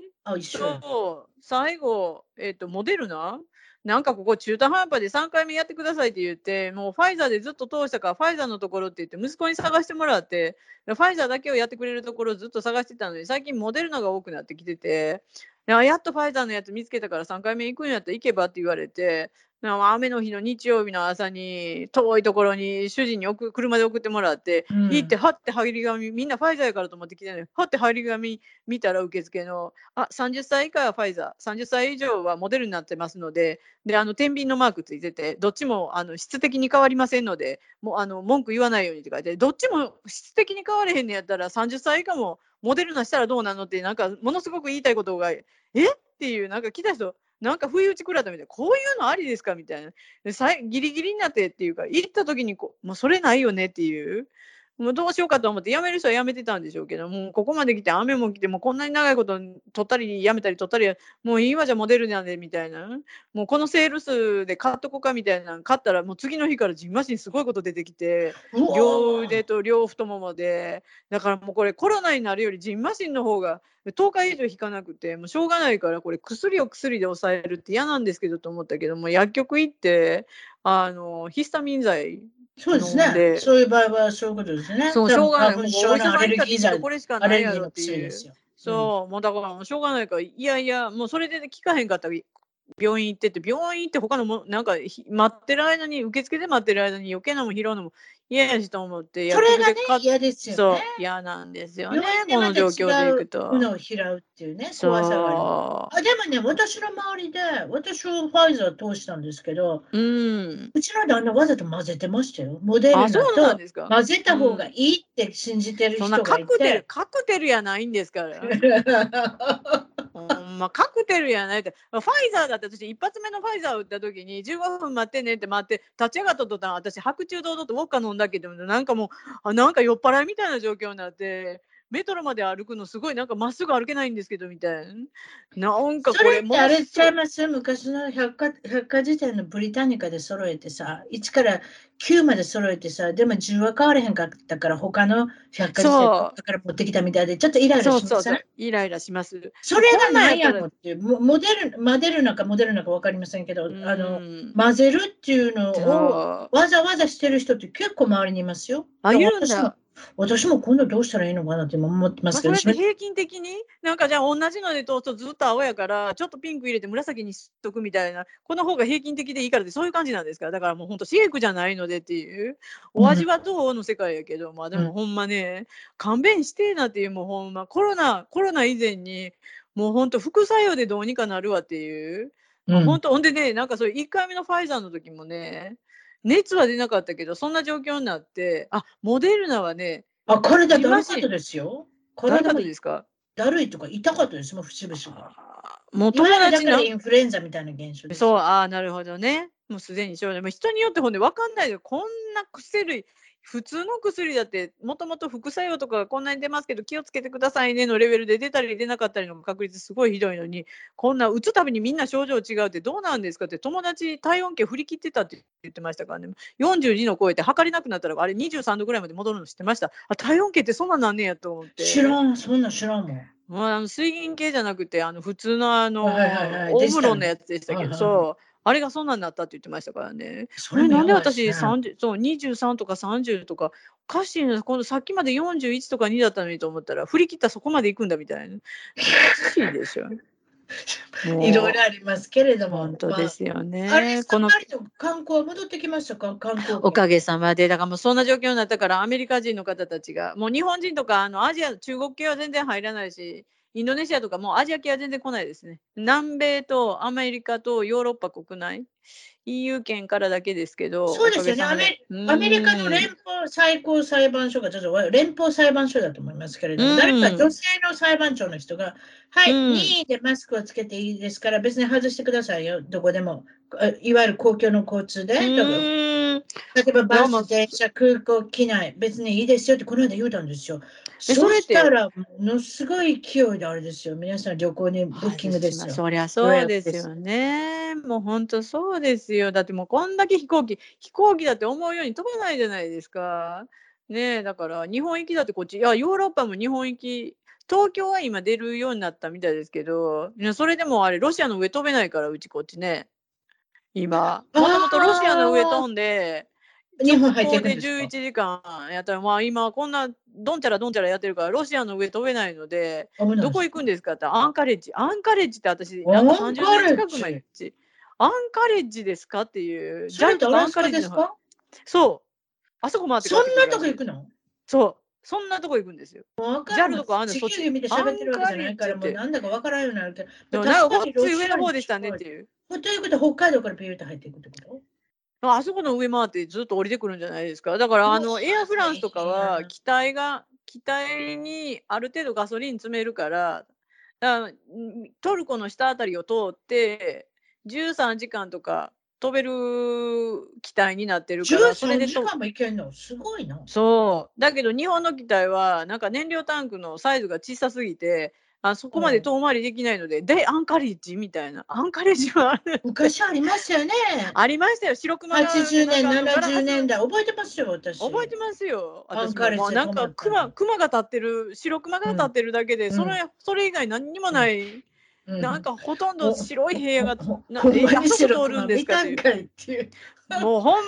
最後えっとモデルナ？なんかここ中途半端で3回目やってくださいって言って、もうファイザーでずっと通したから、ファイザーのところって言って、息子に探してもらって、ファイザーだけをやってくれるところをずっと探してたのに、最近モデルナが多くなってきてて、あやっとファイザーのやつ見つけたから3回目行くんやったら行けばって言われて、雨の日の日曜日の朝に遠いところに主人に車で送ってもらって、うん。行ってはって張り紙みんなファイザーやからと思って来てねはって張り紙見たら受付のあ30歳以下はファイザー。30歳以上はモデルになってますのでであの天秤のマークついててどっちもあの質的に変わりませんのでもうあの文句言わないようにって書いてどっちも質的に変われへんのやったら30歳以下もモデルナしたらどうなのってなんかものすごく言いたいことがえ？っていうなんか来た人なんか不意打ち食らったみたいなこういうのありですか？みたいな。でさギリギリになってっていうか行った時にこうもうそれないよねっていう。もうどうしようかと思って辞める人は辞めてたんでしょうけどもうここまで来て雨も来てもうこんなに長いこと取ったり辞めたり取ったりもういいわじゃモデルなんでみたいな。もうこのセールスで買っとこうかみたいなの買ったらもう次の日からジンマシンすごいこと出てきて両腕と両太ももで。だからもうこれコロナになるよりジンマシンの方が10日以上引かなくてもうしょうがないからこれ薬を薬で抑えるって嫌なんですけどと思ったけども薬局行ってあのヒスタミン剤そうですね。そういう場合はそういうことですね。そうしょうがないもうお医者さんっこれしかアないやろっていう。そう、もうだからもうしょうがないから、いやいや、もうそれで聞かへんかったら、病院行ってって、病院行って他のも、なんかひ待ってる間に、受付で待ってる間に余計なもん拾うのも嫌やしと思って、それがね嫌ですよね。、嫌なんですよねこの状況で行くと。のを拾うっていうね、そう怖さがあでもね、私の周りで、私はファイザー通したんですけど、うん。うちの旦那わざと混ぜてましたよ。モデルナと。混ぜた方がいいって信じてるそんな人がいカクテルて、。カクテルやないんですから。ほんまカクテルやないって。ファイザーだって私一発目のファイザー打った時に15分待ってねって待って立ち上がった途端私白昼堂々とウォッカ飲んだけどなんかもうあなんか酔っ払いみたいな状況になってメトロまで歩くのすごいなんかまっすぐ歩けないんですけどみたいな。なんかこそれれってあれちゃいもます？昔の百貨百科事典のブリタニカで揃えてさ、1から9まで揃えてさ、でも10は変われへんかったから、他の百科事典だから持ってきたみたいで、ちょっとイライラしますそうそうそうね。イライラします。それが何やろっていう、モモデル、モデルナかモデルナか分かりませんけど、あの、うん混ぜるっていうのをわざわざしてる人って結構周りにいますよ。あいるんだ。私も今度どうしたらいいのかなって今思ってますけど、まあ、それ平均的に？なんかじゃあ同じので通すとずっと青やからちょっとピンク入れて紫にしとくみたいなこの方が平均的でいいからってそういう感じなんですか？だからもうほんとシェイクじゃないのでっていう。お味はどうの世界やけど、まあでうんもほんまね勘弁してえなっていうもうほんま。コロナコロナ以前にもうほんと副作用でどうにかなるわっていう、うん。ほんとほんでねなんかそれ1回目のファイザーの時もね熱は出なかったけどそんな状況になってあモデルナはねあ、体だるかったですよ。誰か体もですか？だるいとか痛かったですもん、節々が。もう友達のインフルエンザみたいな現象。そう、ああ、なるほどね。もうすでに症状、人によってほんで分かんないで、こんな薬類、普通の薬だって、もともと副作用とかがこんなに出ますけど、気をつけてくださいねのレベルで出たり出なかったりの確率すごいひどいのに、こんな打つたびにみんな症状違うってどうなんですかって、友達、体温計振り切ってたって言ってましたからね、42の超えて測れなくなったら、あれ23度ぐらいまで戻るの知ってました？あ、体温計ってそんなんなんねやと思って。知らん、そんなん知らんもん。もうあの水銀系じゃなくて、あの普通のあの、はいはいはいオムロンのやつでしたけど、そう、あれがそんなんなったって言ってましたからね。そこれなんで私やばいですね30そう23とか30とかおかしいな今度さっきまで41とか2だったのにと思ったら振り切ったらそこまで行くんだみたいな。おかしいでしょ。も ういろいろありますけれども。本当ですよね。まああれ、このこの観光は戻ってきましたか？観光おかげさまで、だからもうそんな状況になったから、アメリカ人の方たちが、もう日本人とか、あのアジア、中国系は全然入らないし、インドネシアとか、もうアジア系は全然来ないですね。南米とアメリカとヨーロッパ国内、EU 圏からだけですけど、そうですよね。おかげさまでアメリカのうん連邦最高裁判所が、ちょっと連邦裁判所だと思いますけれども、うん。誰か女性の裁判長の人が、はい、うん。任意でマスクをつけていいですから、別に外してくださいよ、どこでも。あいわゆる公共の交通で、例えばバス、電車、空港、機内、別にいいですよってこの間言うたんですよ。そしてたら、ものすごい勢いであれですよ。皆さん旅行にブッキングですよ。そりゃそうですよね。もう本当そうですよ。だってもうこんだけ飛行機、飛行機だって思うように飛ばないじゃないですか。ねえ、だから日本行きだってこっち、いや、ヨーロッパも日本行き、東京は今出るようになったみたいですけど、それでもあれ、ロシアの上飛べないから、うちこっちね。今。もともとロシアの上飛んで、日本入ってでくるんですか？11時間やったら、まあ今こんなどんちゃらどんちゃらやってるから、ロシアの上飛べないので、どこ行くんですかってアンカレッジ。アンカレッジって私、なんか30アンカレッジ年近く前に。アンカレッジですかっていう。それってアラスカジャックとですか？そう。あそこ回って帰そんなとこ行くの？そう。そんなとこ行くんですよ。JAL とかあんの？地そっち？球儀見て喋ってるわけじゃないから、もうなんだかわからんようになるけど。でもなんかこっち上の方でしたねっていう。ということは北海道からピューって入っていくってこと？あそこの上回ってずっと降りてくるんじゃないですか。だから、あの、エアフランスとかは、な機体が、機体にある程度ガソリン詰めるから、だからんトルコの下あたりを通って、13時間とか飛べる機体になってるから、それ13でと時間も行けんの？すごいな。そう。だけど日本の機体は、なんか燃料タンクのサイズが小さすぎて、あそこまで遠回りできないので、で、アンカレッジみたいな。アンカレッジはある昔ありましたよね。ありましたよ、白熊が80年、なんか70年代。覚えてますよ、私。覚えてますよ。アン私カレッジもなんか熊熊が立ってる、白熊が立ってるだけで、うんそれそれ以外何にもない、うんなんかほとんど白い部屋が、通るんですかっていう。もうほん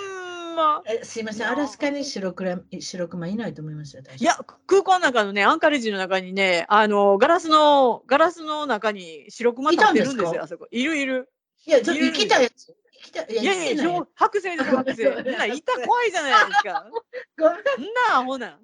ま。えすいません、アラスカに白クラ白熊いないと思いますよ。私いや、空港の中のね、アンカレッジの中にね、あの、ガラスの、ガラスの中に白熊立ってるんですよ、あそこ。いるいる。いや、ちょっと生きたやつ。いや、いやいや、白剥製です、剥製。みんないた怖いじゃないですか。つ ごめんんなアホな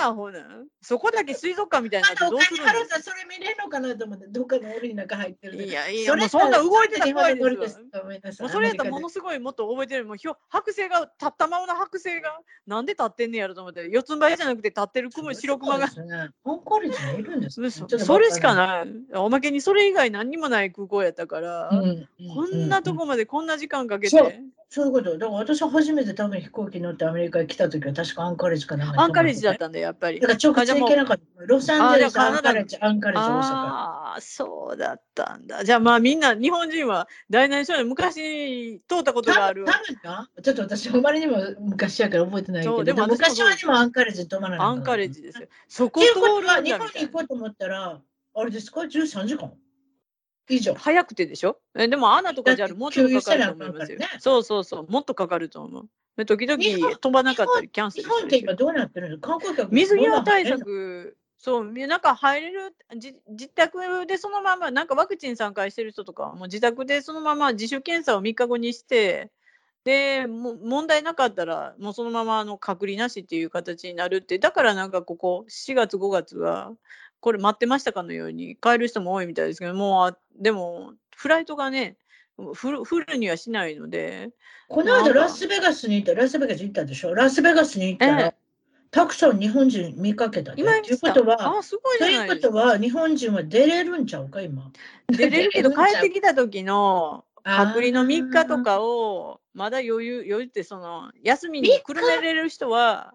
なアホなん。そこだけ水族館みたいになっどうするハロさん、それ見れるのかなと思って、どっかの檻の中入ってるいやいや、それもうそんな動いてたら怖いですわ。のノリごめんなさいもうそれやったらものすごいもっと覚えてる。もうひょ剥製が、立ったままの剥製が、なんで立ってんねやろと思って、四つん這いじゃなくて立ってるカ雲、白熊が。いるんですねそれしかい。ない。おまけにそれ以外何にもない空港やったから、うんこんなとこまでこんな時間かけて、そういうこと。だから私は初めて多分飛行機乗ってアメリカに来た時は確かアンカレッジかなんかにアンカレッジだっ泊たんだ、やっぱり。だから直接行けなかった。ロサンゼルス、アンカレッジ、アンカレッジ、大阪。ああ、そうだったんだ。じゃあまあみんな、日本人は大なり小なり昔通ったことがある。多分なちょっと私、あまりにも昔やから覚えてないけど、でも昔はにもアンカレッジに泊まらないアンカレッジですよ。そっこ通るん日本にだみたいな。行こうと思ったら、あれですか、13時間？以上。早くてでしょ？えでもアナとかじゃあもっとかかると思いますよね。そうそうそう、もっとかかると思う。で時々飛ばなかったりキャンセル日本って今どうなってるの？観光客水際対策、そう、みなんか入れる、じ自宅でそのまま、なんかワクチン3回してる人とかは、もう自宅でそのまま自主検査を3日後にして、で、も問題なかったら、もうそのままあの隔離なしっていう形になるって、だからなんかここ、4月、5月は、これ待ってましたかのように帰る人も多いみたいですけど、もう、あでも、フライトがね、フルフルにはしないので、この間ラスベガスに行った、ラスベガス行ったでしょ？ラスベガスに行ったら、ええたくさん日本人見かけたで。今ということは、あ、すごいじというこ。とは、日本人は出れるんちゃうか、今？出れるけど、帰ってきた時の、隔離の3日とかをまだ余裕余裕ってその休みにくるめれる人は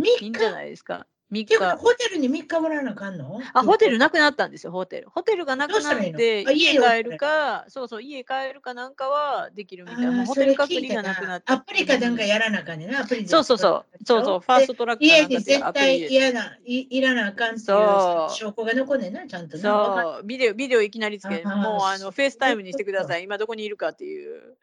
3いいんじゃ日ないですか。3っていうか日。ホテルに3日もらわなあかんの？あ、ホテルなくなったんですよ、ホテル。ホテルがなくなっどうしたらいい家帰るか、そうそう、家帰るかなんかはできるみたいな。ホテル隔離がなくなった。アプリかなんかやらなあかんねんな、アプリでそうそうそう、そうそう、ファーストトラックか家に絶対。嫌な、いいらなあかんっていう証拠が残んねんな、ちゃんとそう、ビデオ、ビデオいきなりつけ、もうあの、フェイスタイムにしてください。今どこにいるかっていう。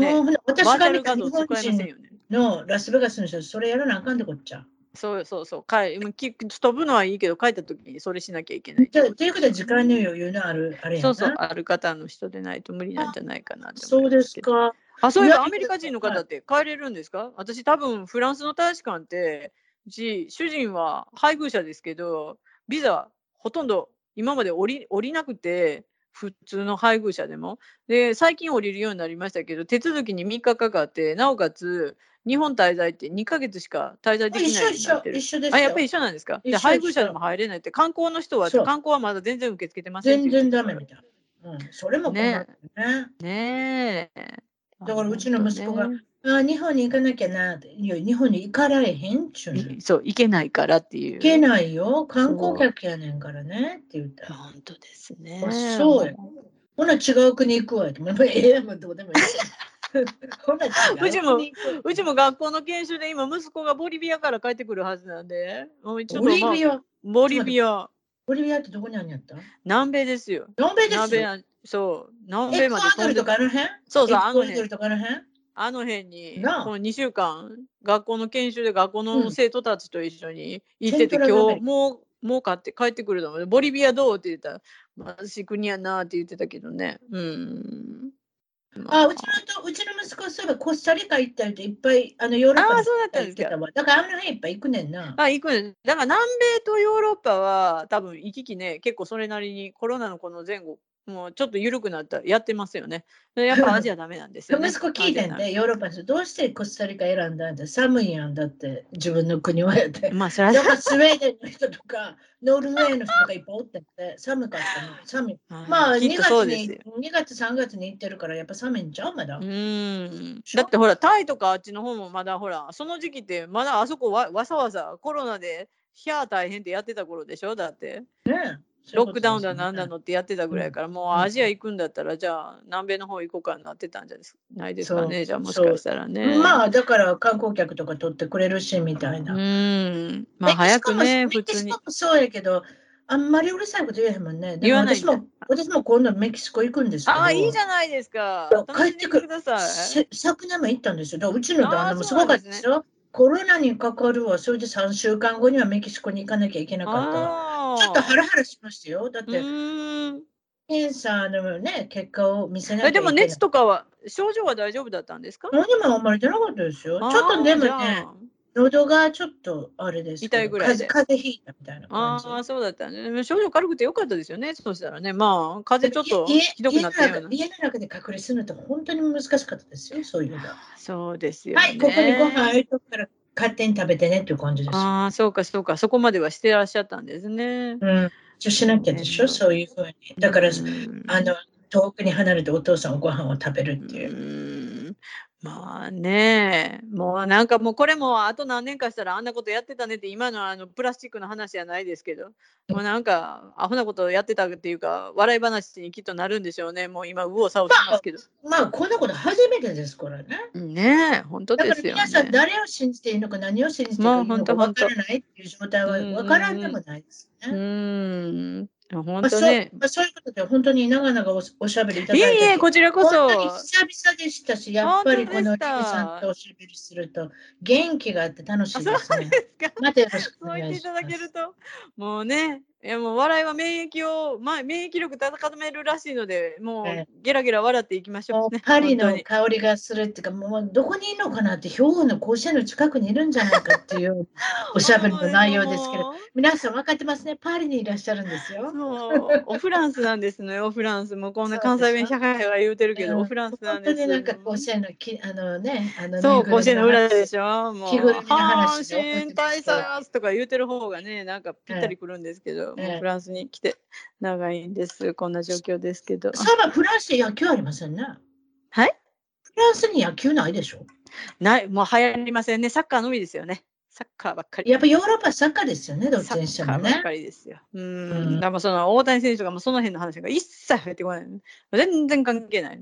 ね私が見た日本人。のラスベガスの人、それやらなあかんってこっちゃ。そうそうそう、帰もうき 飛ぶのはいいけど、帰った時にそれしなきゃいけないじゃあということは時間の余裕のある、あれやな。そうそう、ある方の人でないと無理なんじゃないかなそうですか。あ、そういえばアメリカ人の方って帰れるんですか？私多分フランスの大使館って、うち主人は配偶者ですけど、ビザほとんど今まで降り降りなくて、普通の配偶者でも。で、最近降りるようになりましたけど、手続きに3日かかって、なおかつ日本滞在って2ヶ月しか滞在でき一緒一緒ないようになって、る一。緒ですよ。あ、やっぱり一緒なんですか？一緒で配偶一緒者でも入れないって、観光の人は、観光はまだ全然受け付けてません全然ダメみたい。うん、それも困るよね。ねえ。だからうちの息子が本あ日本に行かなきゃな日本に行かれへんっちゅうそう、行けないからっていう。行けないよ。観光客やねんからねって言ったら。本当ですねあ。そうやほな違う国行くわって。も うええやんもうどうでもいい。ううちもうちも学校の研修で今息子がボリビアから帰ってくるはずなんで、ボリビア？ボリビア、ボリビアってどこにあるんやった？南米ですよ。南米ですよ。そう、南エ米までクアとかあの辺？そうそう、あの辺あの辺？に、この2週間、学校の研修で学校うんの生徒たちと一緒に行ってて、今日もう、もう買って帰ってくると思う。ボリビアどう？って言ったら、貧しい国やなって言ってたけどね。うん。あ、うちのとうちの息子はそういえばコスタリカ行ったりといっぱいあのヨーロッパにあーそうだったんですか行ってたわ。だからあの辺いっぱい行くねんな。あ、行くね。だから南米とヨーロッパは多分行き来ね、結構それなりにコロナのこの前後、もうちょっと緩くなった、やってますよね。でやっぱアジアダメなんですよね。息子聞いてんで、ヨーロッパの人どうしてコスタリカ選んだんだ？寒いやんだって、自分の国はやって。まあ、それはだからスウェーデンの人とか、ノルウェーの人とかいっぱいおってて、寒かったの。寒い。まあ、2きっとそう月に、2月、3月に行ってるから、やっぱ寒いんちゃう？まだ。うんだってほら、タイとかあっちの方もまだほら、その時期ってまだあそこわわざわざコロナで、ひゃー大変ってやってた頃でしょ？だって。ねロックダウンだなんだの。のってやってたぐらいから、もううんアジア行くんだったら、じゃあ南米の方行こうかなってたんじゃないですかね。じゃあもしかしたらね。まあ、だから観光客とか取ってくれるし、みたいな。うん。まあ早くね、普通にメキシコ。もそうやけど、あんまりうるさいこと言えへんもんね。言わないでも私も、私も今度メキシコ行くんですけど。ああ、いいじゃないですか。帰ってください。せ昨年も行ったんですよ。うちの旦那もすごかったですよ。コロナにかかるわ。それで3週間後にはメキシコに行かなきゃいけなかった。ちょっとハラハラしましたよ。だっうて。検査のね、結果を見せないけない。も熱とかは、症状は大丈夫だったんですか？何もあんまり出なかったですよ。ちょっとでもね、喉がちょっとあれです。痛いぐらいで風風邪ひいたみたいな感じ。ああ、そうだったね。症状軽くてよかったですよね。そうしたらね。まあ、風邪ちょっと家ひどくなったような。家の中家の中で隔離するのって本当に難しかったですよ、そういうの。そうですよね。はい、ここにご飯あるとこから勝手に食べてねっていう感じです。ああ、そうか、そうか。そこまではしてらっしゃったんですね。うん。じゃしなきゃでしょ、うんそういうふうに。だから、うんあの、遠くに離れてお父さんおご飯を食べるっていう。うんまあね。もうなんかもうこれもあと何年かしたらあんなことやってたねって今のあのプラスチックの話じゃないですけど。もうなんかアホなことやってたっていうか笑い話にきっとなるんでしょうね。もう今右往左往してますけど。まあ、こんなこと初めてですからね。ねえ本当だからですよ皆さんね誰を信じていいのか何を信じていいまあのか本当分からないっていう状態は分からんでもないですうね。ん本まあそう当ねまあ、そういうことで本当に長々おおしゃべりいただいいて。えいえこちらこそ本当に久々でしたし、やっぱりこのリリ本当でしたさんとおしゃべりすると元気があって楽しいですね。ですかまたよろしくおそう言ってい願いしたます。だけると、もうね、いやもう笑いは免疫を、まあ、免疫力高めるらしいので、もうえゲラゲラ笑っていきましょう、ね。パリの香りがするっていうか、もうどこにいるのかなって、兵庫の甲子園の近くにいるんじゃないかっていう おしゃべりの内容ですけど、皆さん分かってますね、パリにいらっしゃるんですよ。そう、おフランスなんですね、おフランス。もうこんな関西弁社会は言うてるけど、おフランスなんです。本当になんか甲子園のきあのね、あのそう、甲子園の裏でししょ。もう、阪神大佐とか言うてる方がね、なんかぴったりくるんですけど、ええもうフランスに来て長いんです。こんな状況ですけど。そういえばフランスで野球ありませんね。はい？フランスに野球ないでしょ？ない、もう流行りませんね。サッカーのみですよね。サッカーばっかり。やっぱヨーロッパはサッカーですよね、どっちサにしてもね。ッカーばっかりですよ。ううんん。だからその大谷選手とかもその辺の話が一切入ってこない。全然関係ない。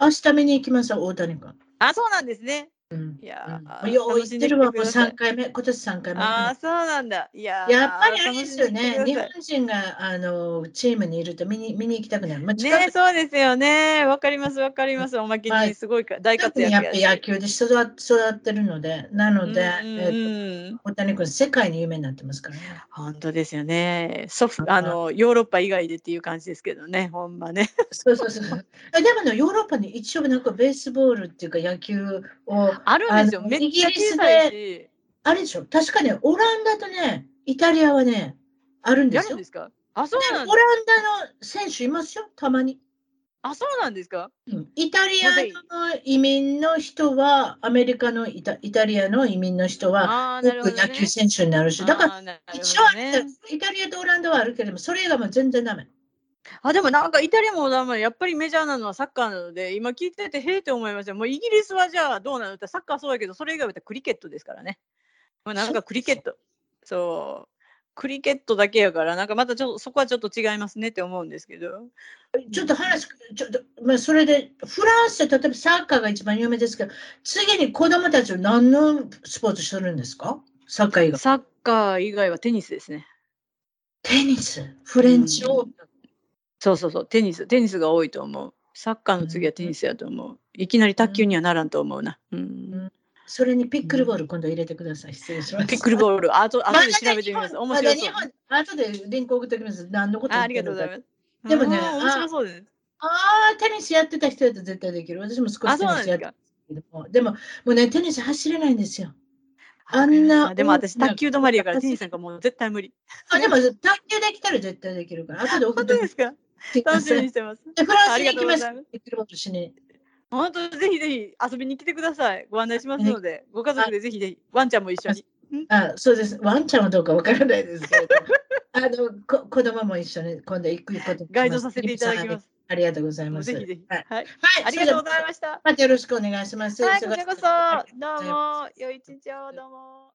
明日見に行きますよ、大谷君。あ、そうなんですね。うんいやーうんよう言ってるわ、もう楽しんできてください3回目、今年3回目。ああ、そうなんだ。いやーやっぱりあれですよね、日本人があのチームにいると見に見に行きたくなる。まあ、ねそうですよね。わかります、わかります。おまけはいにすごいか大活躍やしぱ野球で育育ってるので、なので、うんうんえっうんと大谷君、世界に有名になってますからね。本当ですよね。ソフあのヨーロッパ以外でっていう感じですけどね、ほんまね。そうそうそう。えでもね、ヨーロッパに一応なんかベースボールっていうか野球を、あるんですよ。めっちゃ小さいし。あれでしょ、確かね、オランダとね、イタリアはね、あるんですよ。やるんですか？あ、そうでなんだ。オランダの選手いますよ、たまに。あ、そうなんですか？うんイタリアの移民の人は、アメリカのイタイタリアの移民の人は、ね。野球選手になるし、だから、あーなるほど一応イタリアとオランダはあるけれども、それ以外も全然ダメ。あ、でもなんかイタリアもダメやっぱりメジャーなのはサッカーなので、今聞いてて、へえって思いました。もうイギリスはじゃあどうなのって、サッカーそうやけど、それ以外はクリケットですからね。もうなんかクリケット。そう。クリケットだけやから、なんかまたちょっとそこはちょっと違いますねって思うんですけど。ちょっと話、ちょっと、まあ、それで、フランスで例えばサッカーが一番有名ですけど、次に子供たちは何のスポーツするんですか？サッカー以外。サッカー以外はテニスですね。テニス、フレンチオープン。そうそうそう、テニス、テニスが多いと思う。サッカーの次はテニスやと思う。いきなり卓球にはならんと思うな。うん。それにピックルボール今度入れてください。失礼します。ピックルボール、あと、あとで調べてみます。面白そう。まだ日本後でリンク送っておきます。何のことありがとうございます。でもね面白そうです。ああ、テニスやってた人だと絶対できる。私も少あ、しテニスやってたか。けども。でも、もうね、テニス走れないんですよ。あんなあでも私、卓球止まりやから、テニスなんかもう絶対無理。あ、でも、卓球できたら絶対できるから。後で送本っておき当ですか？楽しみにしてます。でフランスに行きます。ます。本当、ぜひぜひ遊びに来てください。ご案内しますので、ご家族でぜひぜひ、ワンちゃんも一緒に。あ、そうです。ワンちゃんはどうかわからないですけれど。あの、こ子供も一緒に今度行くことガイドさせていただきます。ありがとうございます。ぜひぜひ。はい。はい。はい、ありがとうございす。ました。またよろしくお願いします。はいこちらこそ、どうも、良い一日を、どうも。